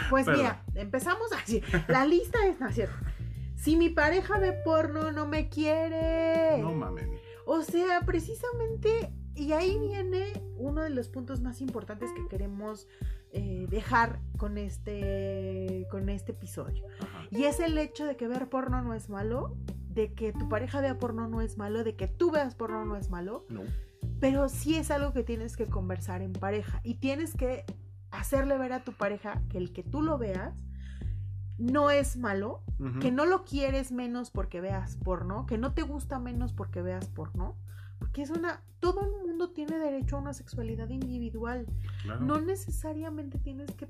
Pues mira, empezamos así. La lista es, no es cierto. Si mi pareja ve porno, no me quiere. No mames. O sea, precisamente, y ahí viene uno de los puntos más importantes que queremos eh, dejar con este, con este episodio. Ajá. Y es el hecho de que ver porno no es malo, de que tu pareja vea porno no es malo, de que tú veas porno no es malo, No. pero sí es algo que tienes que conversar en pareja y tienes que hacerle ver a tu pareja que el que tú lo veas no es malo, que no lo quieres menos porque veas porno, que no te gusta menos porque veas porno, porque es una todo el mundo tiene derecho a una sexualidad individual. Claro. No necesariamente tienes que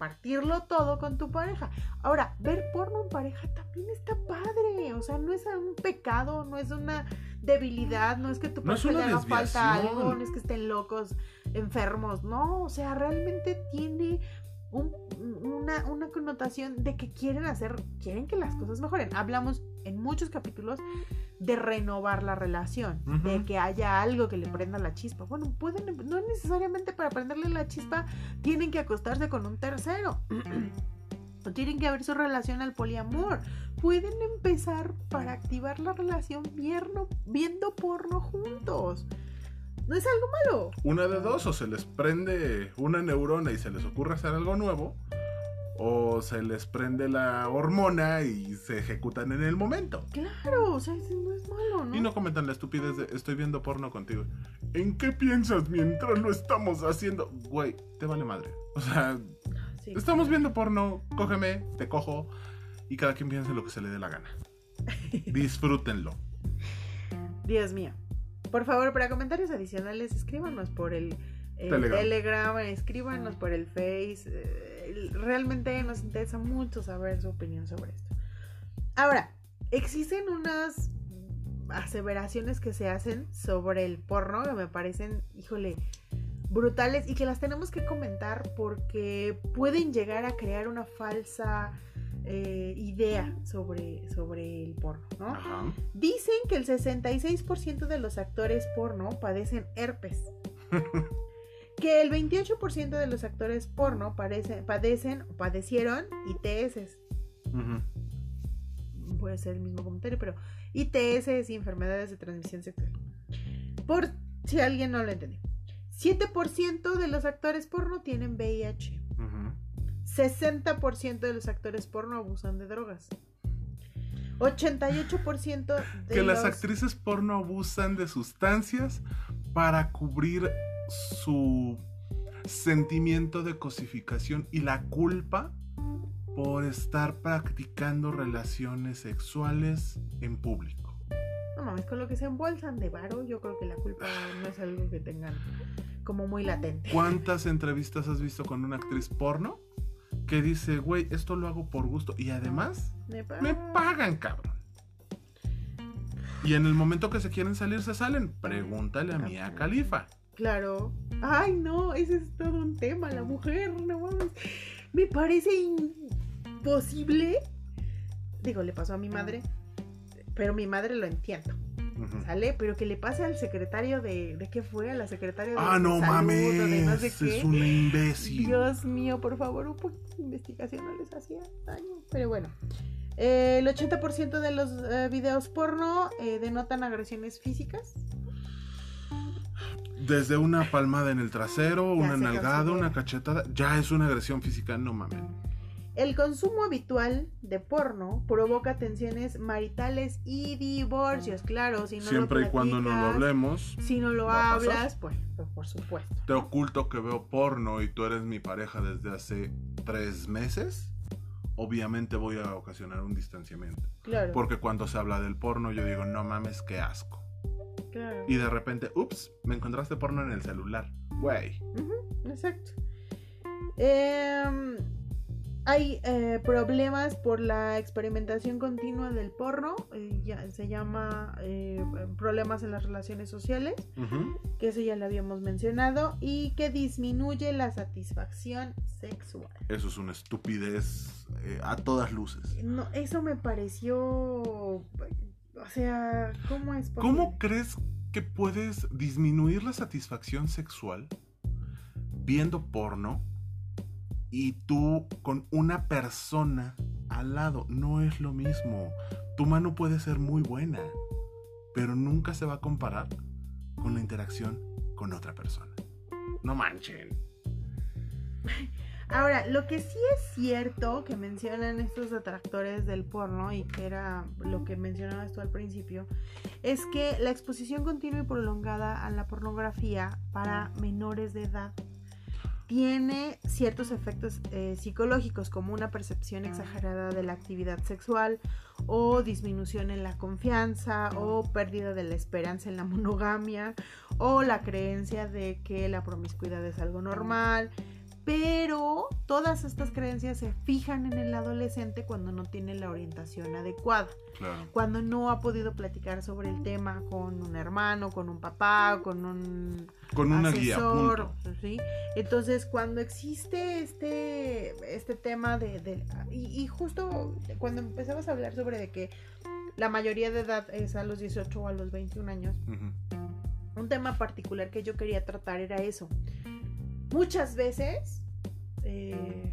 compartirlo todo con tu pareja. Ahora, ver porno en pareja también está padre, o sea, no es un pecado, no es una debilidad, no es que tu No pareja le haga falta algo, no es que estén locos, enfermos, no, o sea, realmente tiene un- una, una connotación de que quieren hacer, quieren que las cosas mejoren. Hablamos en muchos capítulos de renovar la relación, de que haya algo que le prenda la chispa. Bueno, pueden, no necesariamente para prenderle la chispa tienen que acostarse con un tercero. [clears throat] O tienen que abrir su relación al poliamor. Pueden empezar para activar la relación vierno- viendo porno juntos. No es algo malo. Una de dos, o se les prende una neurona y se les ocurre hacer algo nuevo, o se les prende la hormona y se ejecutan en el momento. Claro, o sea, eso no es malo, ¿no? Y no comentan la estupidez de estoy viendo porno contigo. ¿En qué piensas mientras lo estamos haciendo? Güey, te vale madre. O sea, Sí. estamos viendo porno, cógeme, te cojo y cada quien piense lo que se le dé la gana. [laughs] Disfrútenlo. Dios mío. Por favor, para comentarios adicionales, escríbanos por el, el Telegram. Telegram. escríbanos por el Face. eh, realmente nos interesa mucho saber su opinión sobre esto. Ahora, existen unas aseveraciones que se hacen sobre el porno que me parecen, híjole, brutales y que las tenemos que comentar porque pueden llegar a crear una falsa eh, idea sobre, sobre el porno, ¿no? Ajá. Dicen que el 66% de los actores porno padecen herpes. [laughs] que el 28% de los actores porno padecen o padecieron ITS. Ujú. Puede ser el mismo comentario, pero ITS y enfermedades de transmisión sexual. Por si alguien no lo entendió. 7% de los actores porno tienen VIH. Ujú. 60% de los actores porno abusan de drogas. 88% de Que los... las actrices porno abusan de sustancias para cubrir su sentimiento de cosificación y la culpa por estar practicando relaciones sexuales en público. No mames, con lo que se embolsan de varo, yo creo que la culpa no es algo que tengan como muy latente. ¿Cuántas entrevistas has visto con una actriz porno que dice, güey, esto lo hago por gusto y además Nepa. me pagan, cabrón? Y en el momento que se quieren salir, se salen. Pregúntale a Mia Khalifa. Claro. Ay, no, ese es todo un tema, la mujer, no mames. Me parece imposible. Digo, le pasó a mi madre, pero mi madre lo entiendo, ¿sale? Pero que le pase al secretario de... ¿De qué fue? A la secretaria de Ah, no salud, mames. de no sé es una imbécil. Dios mío, por favor, un poquito de investigación no les hacía daño. Pero bueno, eh, el 80% de los eh, videos porno eh, denotan agresiones físicas. Desde una palmada en el trasero, una nalgada, una cachetada, ya es una agresión física, no mames. El consumo habitual de porno provoca tensiones maritales y divorcios, claro, si no Siempre lo y cuando no lo platicas, hablemos, Si no lo hablas, pues, pues, por supuesto. te oculto que veo porno y tú eres mi pareja desde hace tres meses, obviamente voy a ocasionar un distanciamiento. Claro. Porque cuando se habla del porno, yo digo, no mames, qué asco. claro. Y de repente, ups, me encontraste porno en el celular. Güey. Ujú, exacto. Em, hay eh, problemas por la experimentación continua del porno, eh, ya, se llama eh, problemas en las relaciones sociales, que eso ya lo habíamos mencionado, y que disminuye la satisfacción sexual. Eso es una estupidez a todas luces. No, eso me pareció, o sea, ¿cómo es posible? ¿Cómo crees que puedes disminuir la satisfacción sexual viendo porno y tú con una persona al lado? No es lo mismo. Tu mano puede ser muy buena, pero nunca se va a comparar con la interacción con otra persona. No manchen. [laughs] Ahora, lo que sí es cierto que mencionan estos detractores del porno y que era lo que mencionabas tú al principio, es que la exposición continua y prolongada a la pornografía para menores de edad tiene ciertos efectos eh, psicológicos como una percepción exagerada de la actividad sexual o disminución en la confianza o pérdida de la esperanza en la monogamia o la creencia de que la promiscuidad es algo normal pero todas estas creencias se fijan en el adolescente cuando no tiene la orientación adecuada, Claro. cuando no ha podido platicar sobre el tema con un hermano, con un papá, con un Con una guía, asesor. ¿sí? Entonces, cuando existe este, este tema de... de- y, y justo cuando empezabas a hablar sobre de que la mayoría de edad es a los 18 o a los 21 años, un tema particular que yo quería tratar era eso. Muchas veces eh,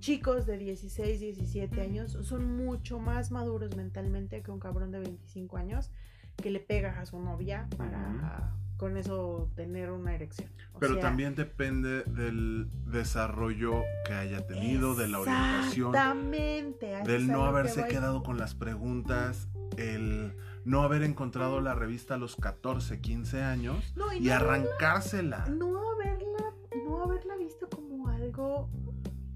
chicos de 16, 17 años son mucho más maduros mentalmente que un cabrón de 25 años que le pega a su novia para con eso tener una erección. O Pero sea, también depende del desarrollo que haya tenido, de la orientación. Exactamente. del no que haberse quedado con las preguntas, el no haber encontrado la revista a los 14, 15 años No, y y no arrancársela. no haberla, no haberla visto como algo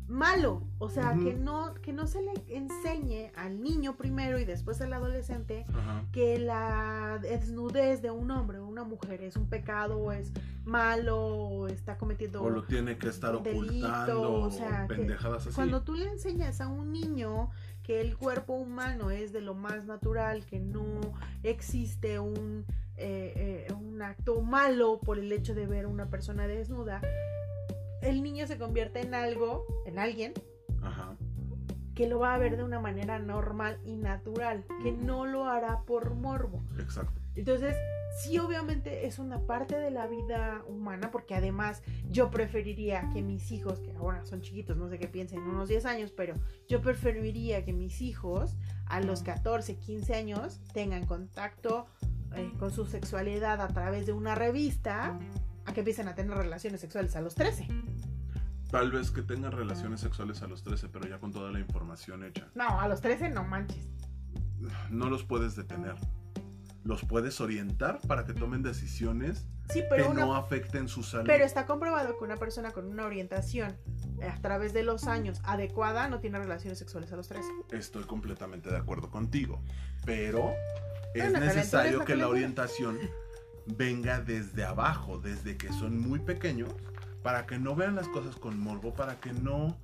malo. O sea, que no, que no se le enseñe al niño primero y después al adolescente que la desnudez de un hombre o una mujer es un pecado o es malo o está cometiendo O lo tiene que estar delito, ocultando, o sea, pendejadas así. Cuando tú le enseñas a un niño que el cuerpo humano es de lo más natural, que no existe un eh, eh, un acto malo por el hecho de ver a una persona desnuda, el niño se convierte en algo, en alguien, Ajá. que lo va a ver de una manera normal y natural, que no lo hará por morbo. Exacto. Entonces, sí, obviamente es una parte de la vida humana, porque además yo preferiría que mis hijos, que ahora son chiquitos, no sé qué piensen, en unos 10 años, pero yo preferiría que mis hijos a los 14, 15 años tengan contacto eh, con su sexualidad a través de una revista, a que empiecen a tener relaciones sexuales a los 13. Tal vez que tengan relaciones sexuales a los 13, pero ya con toda la información hecha. No, a los 13 no manches. No los puedes detener. Los puedes orientar para que tomen decisiones Sí, que una no afecten su salud. Pero está comprobado que una persona con una orientación eh, a través de los años adecuada no tiene relaciones sexuales a los 13. Estoy completamente de acuerdo contigo. Pero es Bueno, necesario es que la orientación venga desde abajo, desde que son muy pequeños, para que no vean las cosas con morbo, para que no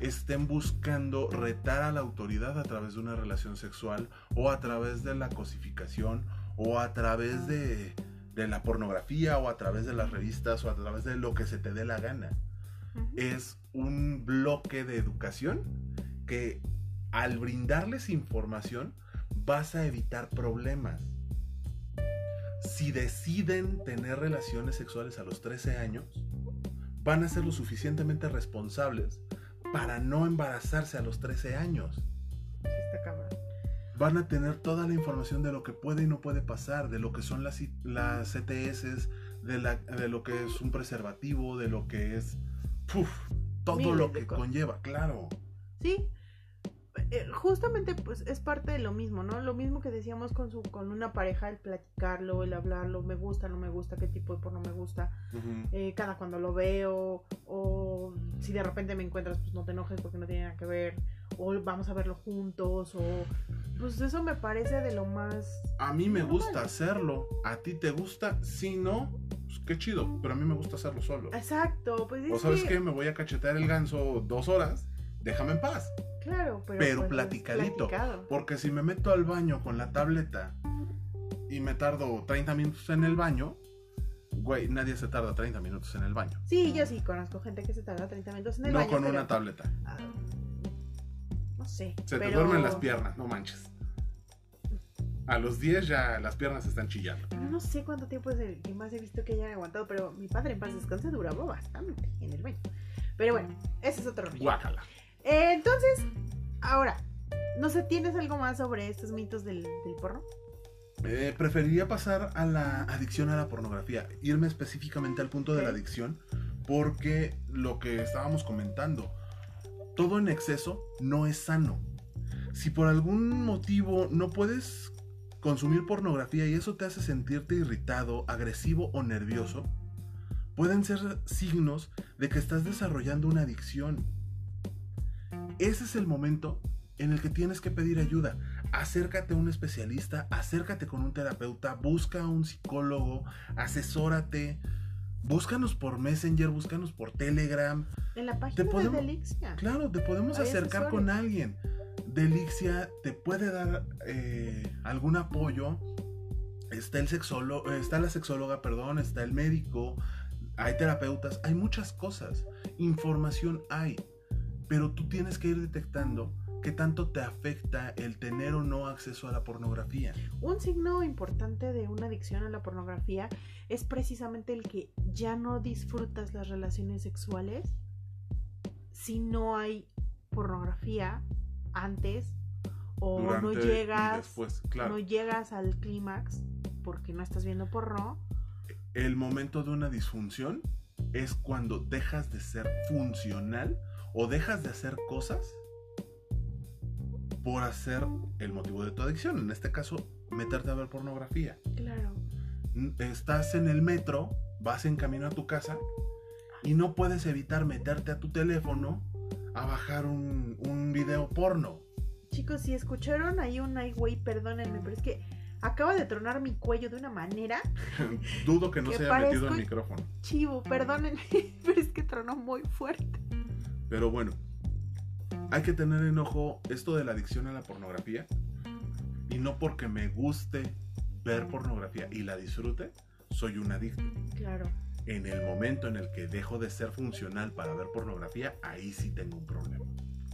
estén buscando retar a la autoridad a través de una relación sexual o a través de la cosificación o a través de, de la pornografía o a través de las revistas o a través de lo que se te dé la gana. Es un bloque de educación que al brindarles información vas a evitar problemas. Si deciden tener relaciones sexuales a los 13 años, van a ser lo suficientemente responsables para no embarazarse a los 13 años. Sí, está cabrón. Van a tener toda la información de lo que puede y no puede pasar, de lo que son las, las ETS, de, la- de lo que es un preservativo, de lo que es puf, todo Miles lo que conlleva, claro. Sí. Eh, justamente pues es parte de lo mismo, ¿no? Lo mismo que decíamos con su con una pareja, el platicarlo, el hablarlo, me gusta, no me gusta, qué tipo de porno me gusta, eh, cada cuando lo veo, o si de repente me encuentras, pues no te enojes porque no tiene nada que ver, o vamos a verlo juntos, o pues eso me parece de lo más A mí me Normal. gusta hacerlo. ¿A ti te gusta? Si no, pues qué chido. Pero a mí me gusta hacerlo solo. exacto, pues es O sabes que- qué, me voy a cachetear el ganso dos horas. Déjame en paz. Claro, pero, Pero pues, es platicadito. Porque si me meto al baño con la tableta y me tardo 30 minutos en el baño, güey, nadie se tarda 30 minutos en el baño. Sí, yo sí conozco gente que se tarda 30 minutos en el no baño. con pero, una tableta. ah, no sé. Se te duermen las piernas, no manches. A los 10 ya las piernas están chillando. No sé cuánto tiempo es el que más he visto que hayan aguantado, pero mi padre en paz descanse duraba bastante en el baño. Pero bueno, ese es otro rollo. Guácala. Eh, entonces, ahora, no sé, ¿tienes algo más sobre estos mitos del, del porno? Eh, preferiría pasar a la adicción a la pornografía, irme específicamente al punto de la adicción, porque lo que estábamos comentando, todo en exceso no es sano. Si por algún motivo no puedes consumir pornografía y eso te hace sentirte irritado, agresivo o nervioso, pueden ser signos de que estás desarrollando una adicción. Ese es el momento en el que tienes que pedir ayuda acércate a un especialista, acércate con un terapeuta, busca a un psicólogo, asesórate, búscanos por Messenger, búscanos por Telegram. En la página podemos- de Delixia. Claro, te podemos Hay acercar asesores. con alguien. Delixia te puede dar eh, algún apoyo. Está el sexólogo, está la sexóloga, perdón, está el médico, hay terapeutas, hay muchas cosas. Información hay, pero tú tienes que ir detectando qué tanto te afecta el tener o no acceso a la pornografía. Un signo importante de una adicción a la pornografía es precisamente el que ya no disfrutas las relaciones sexuales si no hay pornografía antes o Durante no llegas después, claro. no llegas al clímax porque no estás viendo porno. El momento de una disfunción es cuando dejas de ser funcional o dejas de hacer cosas por hacer el motivo de tu adicción. En este caso, meterte a ver pornografía. Claro. Estás en el metro, vas en camino a tu casa y no puedes evitar meterte a tu teléfono a bajar un, un video porno. Chicos, si escucharon ahí un ay güey, perdónenme, pero es que acaba de tronar mi cuello de una manera [laughs] Dudo que no Que se haya metido el micrófono. chivo, perdónenme, [laughs] pero es que tronó muy fuerte. Pero bueno, hay que tener en ojo esto de la adicción a la pornografía. Y no porque me guste ver pornografía y la disfrute, soy un adicto. Claro. En el momento en el que dejo de ser funcional para ver pornografía, ahí sí tengo un problema.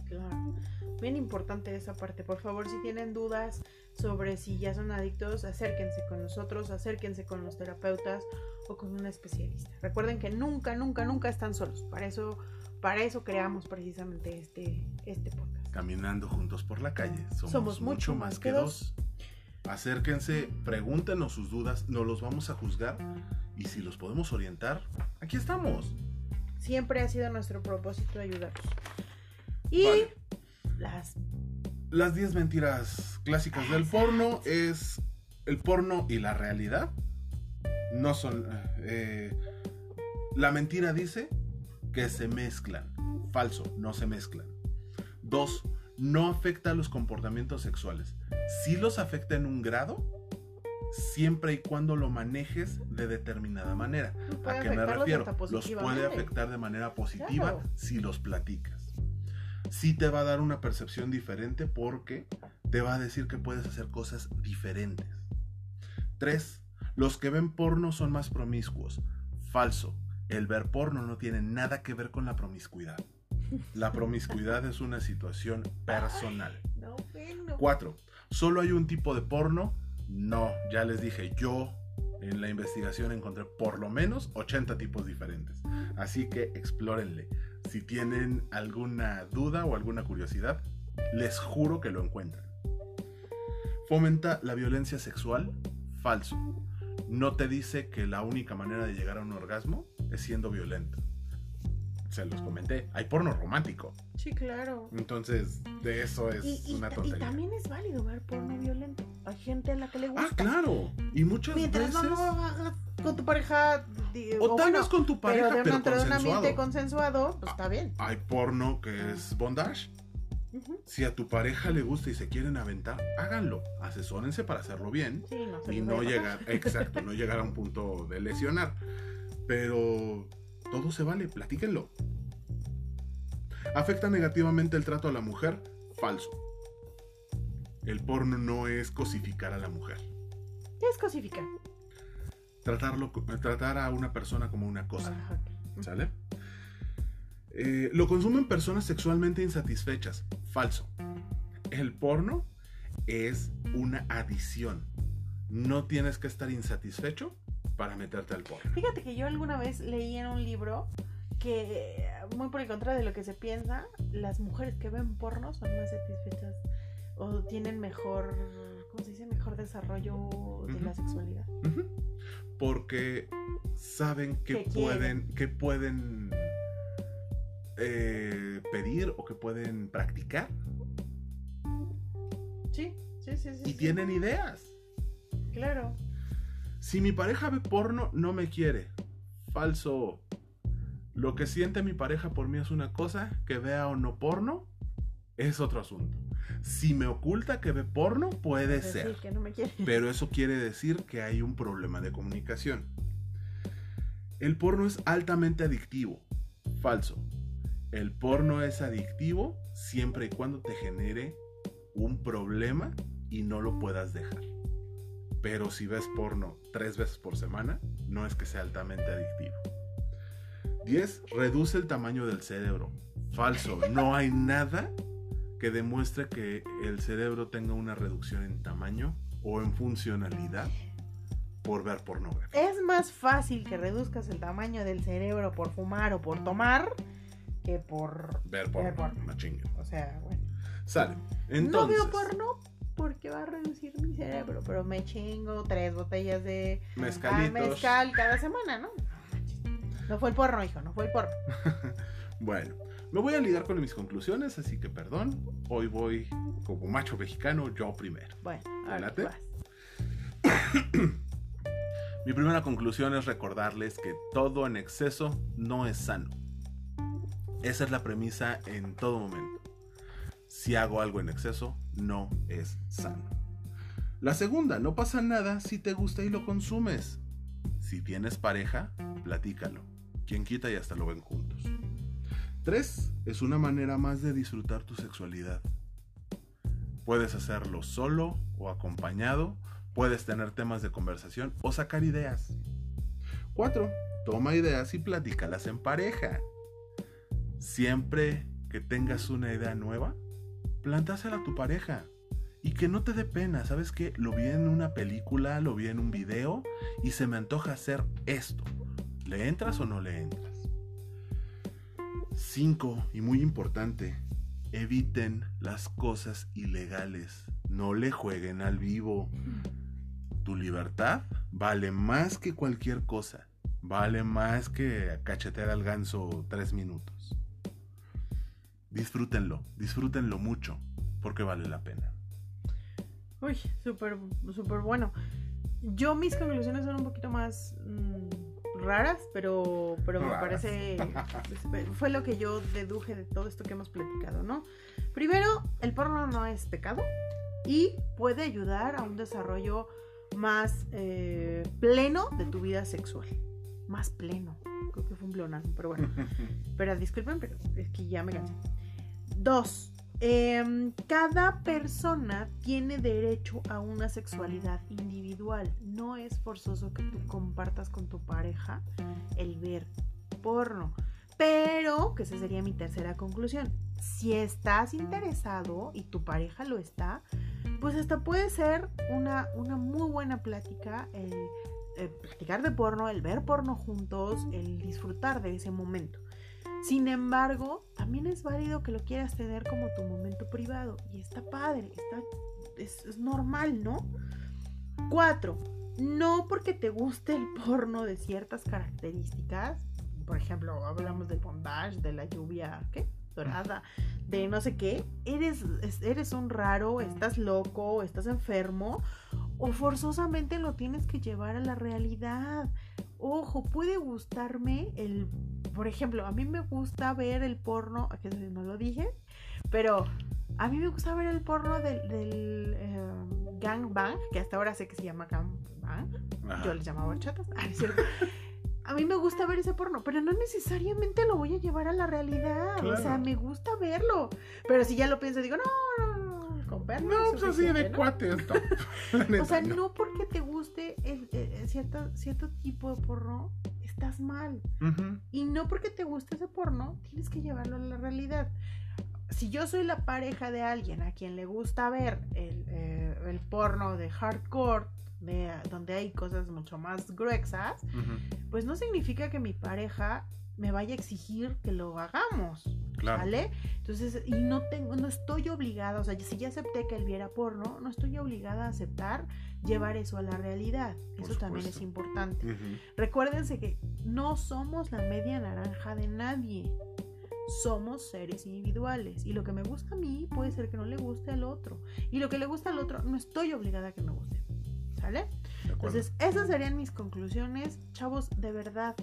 Claro. Bien importante esa parte. Por favor, si tienen dudas sobre si ya son adictos, acérquense con nosotros, acérquense con los terapeutas o con un especialista. Recuerden que nunca, nunca, nunca están solos. Para eso, para eso creamos precisamente este, este podcast. Caminando juntos por la calle, somos, Somos mucho más que dos. Acérquense, pregúntenos sus dudas, no los vamos a juzgar y si los podemos orientar, aquí estamos. Siempre ha sido nuestro propósito ayudarlos. Y Vale. las Las 10 mentiras clásicas del porno es el porno y la realidad. No son... eh, la mentira dice que se mezclan. Falso, no se mezclan. Dos, no afecta a los comportamientos sexuales. Sí los afecta en un grado, siempre y cuando lo manejes de determinada manera. ¿A qué me refiero? Los puede afectar de manera positiva Claro. si los platicas. Sí te va a dar una percepción diferente porque te va a decir que puedes hacer cosas diferentes. 3. Los que ven porno son más promiscuos. Falso. El ver porno no tiene nada que ver con la promiscuidad. La promiscuidad es una situación [laughs] personal. no, bueno. 4. ¿Solo hay un tipo de porno? No, ya les dije, yo en la investigación encontré por lo menos 80 tipos diferentes. Así que explórenle. Si tienen alguna duda o alguna curiosidad, les juro que lo encuentran. ¿Fomenta la violencia sexual? Falso. No te dice que la única manera de llegar a un orgasmo es siendo violento. Se los comenté, hay porno romántico. Sí, claro. Entonces, de eso es Y, y una ta- y tontería. también es válido ver porno violento. Hay gente a la que le gusta. Ah, claro. Y muchas Mientras veces. no lo hagas con tu pareja. o tal bueno, vez con tu pareja, pero pero, dentro de un consensuado. ambiente consensuado, pues está bien. Hay porno que es bondage. Ujú. Si a tu pareja le gusta y se quieren aventar, háganlo. Asesórense para hacerlo bien. Sí, no Y no llegar, exacto, no llegar a un punto de lesionar. Pero todo se vale, platíquenlo. ¿Afecta negativamente el trato a la mujer? Falso. El porno no es cosificar a la mujer. ¿Qué es cosificar? Tratarlo, tratar a una persona como una cosa. ¿Sale? Eh, lo consumen personas sexualmente insatisfechas. Falso. El porno es una adición. No tienes que estar insatisfecho para meterte al porno. Fíjate que yo alguna vez leí en un libro que, muy por el contrario de lo que se piensa, las mujeres que ven porno son más satisfechas o tienen mejor, ¿cómo se dice? Mejor desarrollo de la sexualidad. Porque saben que Que pueden, que pueden eh, pedir o que pueden practicar Sí, sí, sí, sí. y sí. tienen ideas. Claro. Si mi pareja ve porno, no me quiere. Falso. Lo que siente mi pareja por mí es una cosa, que vea o no porno es otro asunto. Si me oculta que ve porno, puede ser. que no me quiere. [laughs] Pero eso quiere decir que hay un problema de comunicación. El porno es altamente adictivo. Falso. El porno es adictivo siempre y cuando te genere un problema y no lo puedas dejar. Pero si ves porno tres veces por semana, no es que sea altamente adictivo. 10. Reduce el tamaño del cerebro. Falso. No hay nada que demuestre que el cerebro tenga una reducción en tamaño o en funcionalidad por ver pornografía. Es más fácil que reduzcas el tamaño del cerebro por fumar o por tomar que por... Ver porno. Ver porno. O sea, bueno. Sale. No veo porno porque va a reducir mi cerebro, pero me chingo tres botellas de ah, mezcalitos. mezcal cada semana, ¿no? No fue el porno, hijo, no fue el porno. [laughs] Bueno, me voy a ligar con mis conclusiones, así que perdón. Hoy voy como macho mexicano, yo primero. Bueno, vas. [coughs] Mi primera conclusión es recordarles que todo en exceso no es sano. Esa es la premisa en todo momento. Si hago algo en exceso, no es sano. La segunda, no pasa nada si te gusta y lo consumes. Si tienes pareja, platícalo. Quien quita y hasta lo ven juntos. Tres, es una manera más de disfrutar tu sexualidad. Puedes hacerlo solo o acompañado Puedes tener temas de conversación o sacar ideas. 4. Toma ideas y platícalas en pareja. Siempre que tengas una idea nueva, plantásela a tu pareja. Y que no te dé pena, ¿sabes qué? Lo vi en una película, lo vi en un video y se me antoja hacer esto. ¿Le entras o no le entras? 5. Y muy importante, eviten las cosas ilegales. No le jueguen al vivo. Tu libertad vale más que cualquier cosa. Vale más que cachetear al ganso tres minutos. Disfrútenlo, disfrútenlo mucho, porque vale la pena. Uy, súper, súper bueno. Yo mis conclusiones son un poquito más mm, raras, pero, pero me Raras. parece... [laughs] fue lo que yo deduje de todo esto que hemos platicado, ¿no? Primero, el porno no es pecado y puede ayudar a un desarrollo más eh, pleno de tu vida sexual. Más pleno. Creo que fue un pleonasmo, pero bueno. [laughs] Pero disculpen, pero es que ya me cansé. Dos, em, cada persona tiene derecho a una sexualidad individual. No es forzoso que tú compartas con tu pareja el ver porno. Pero, que esa sería mi tercera conclusión, si estás interesado y tu pareja lo está, pues hasta puede ser una, una muy buena plática el, el platicar de porno, el ver porno juntos, el disfrutar de ese momento. Sin embargo, también es válido que lo quieras tener como tu momento privado y está padre, está, es, normal, ¿no? Cuatro, no porque te guste el porno de ciertas características, por ejemplo, hablamos del bondage, de la lluvia, ¿qué? Dorada, de no sé qué, eres, es- eres un raro, estás loco, estás enfermo, o forzosamente lo tienes que llevar a la realidad. Ojo, puede gustarme el, por ejemplo, a mí me gusta ver el porno, que no lo dije, pero a mí me gusta ver el porno del, del eh, gangbang, que hasta ahora sé que se llama gangbang, Ajá. yo les llamaba horchatas. [laughs] Ah, es cierto. A mí me gusta ver ese porno, pero no necesariamente lo voy a llevar a la realidad. O sea, Claro. me gusta verlo. Pero si ya lo pienso, digo, no, no, no, con verlo No, es pues así de ¿no? cuates, no. O sea, no. porque te guste el- el- cierto, cierto tipo de porno, estás mal. Y no porque te guste ese porno, tienes que llevarlo a la realidad. Si yo soy la pareja de alguien a quien le gusta ver el, eh, el porno de hardcore, de, donde hay cosas mucho más gruesas, pues no significa que mi pareja me vaya a exigir que lo hagamos. Claro. ¿Vale? Entonces, y no tengo, no estoy obligada, o sea, si ya acepté que él viera porno, no estoy obligada a aceptar llevar eso a la realidad. Por Eso también es importante. Ujú. Recuérdense que no somos la media naranja de nadie. Somos seres individuales. Y lo que me gusta a mí puede ser que no le guste al otro. Y lo que le gusta al otro no estoy obligada a que me guste. ¿Sale? Entonces, esas serían mis conclusiones. Chavos, de verdad,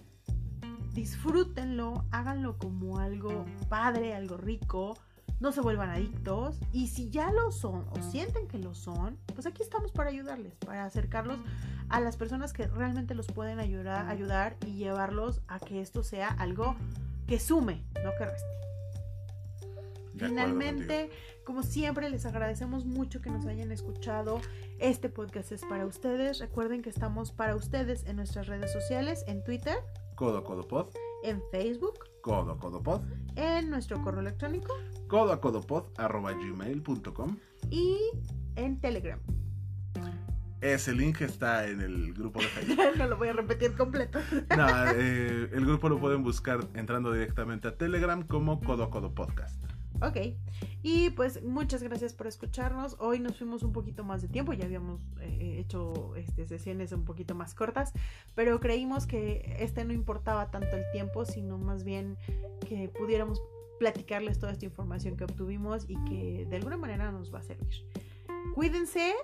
disfrútenlo, háganlo como algo padre, algo rico. No se vuelvan adictos. Y si ya lo son o sienten que lo son, pues aquí estamos para ayudarles, para acercarlos a las personas que realmente los pueden ayudar, ayudar y llevarlos a que esto sea algo que sume, no que reste. De Finalmente, como siempre, les agradecemos mucho que nos hayan escuchado. Este podcast es para ustedes. Recuerden que estamos para ustedes en nuestras redes sociales, en Twitter, Codo codo pod, en Facebook, codo codo pod, en nuestro correo electrónico codo a codo pod arroba gmail.com. y en Telegram. Ese link está en el grupo de Facebook. [laughs] no lo voy a repetir completo. No, eh, el grupo lo pueden buscar entrando directamente a Telegram como Codo a Codo Podcast. Ok, y pues muchas gracias por escucharnos. Hoy nos fuimos un poquito más de tiempo, ya habíamos eh, hecho este, sesiones un poquito más cortas, pero creímos que este no importaba tanto el tiempo, sino más bien que pudiéramos platicarles toda esta información que obtuvimos y que de alguna manera nos va a servir. Cuídense,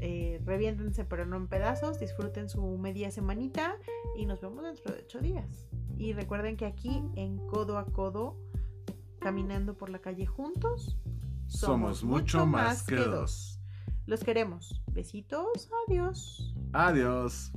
eh, reviéntense pero no en pedazos, disfruten su media semanita y nos vemos dentro de ocho días. Y recuerden que aquí en Codo a Codo caminando por la calle juntos, Somos mucho más que dos. Los queremos. Besitos, adiós. Adiós.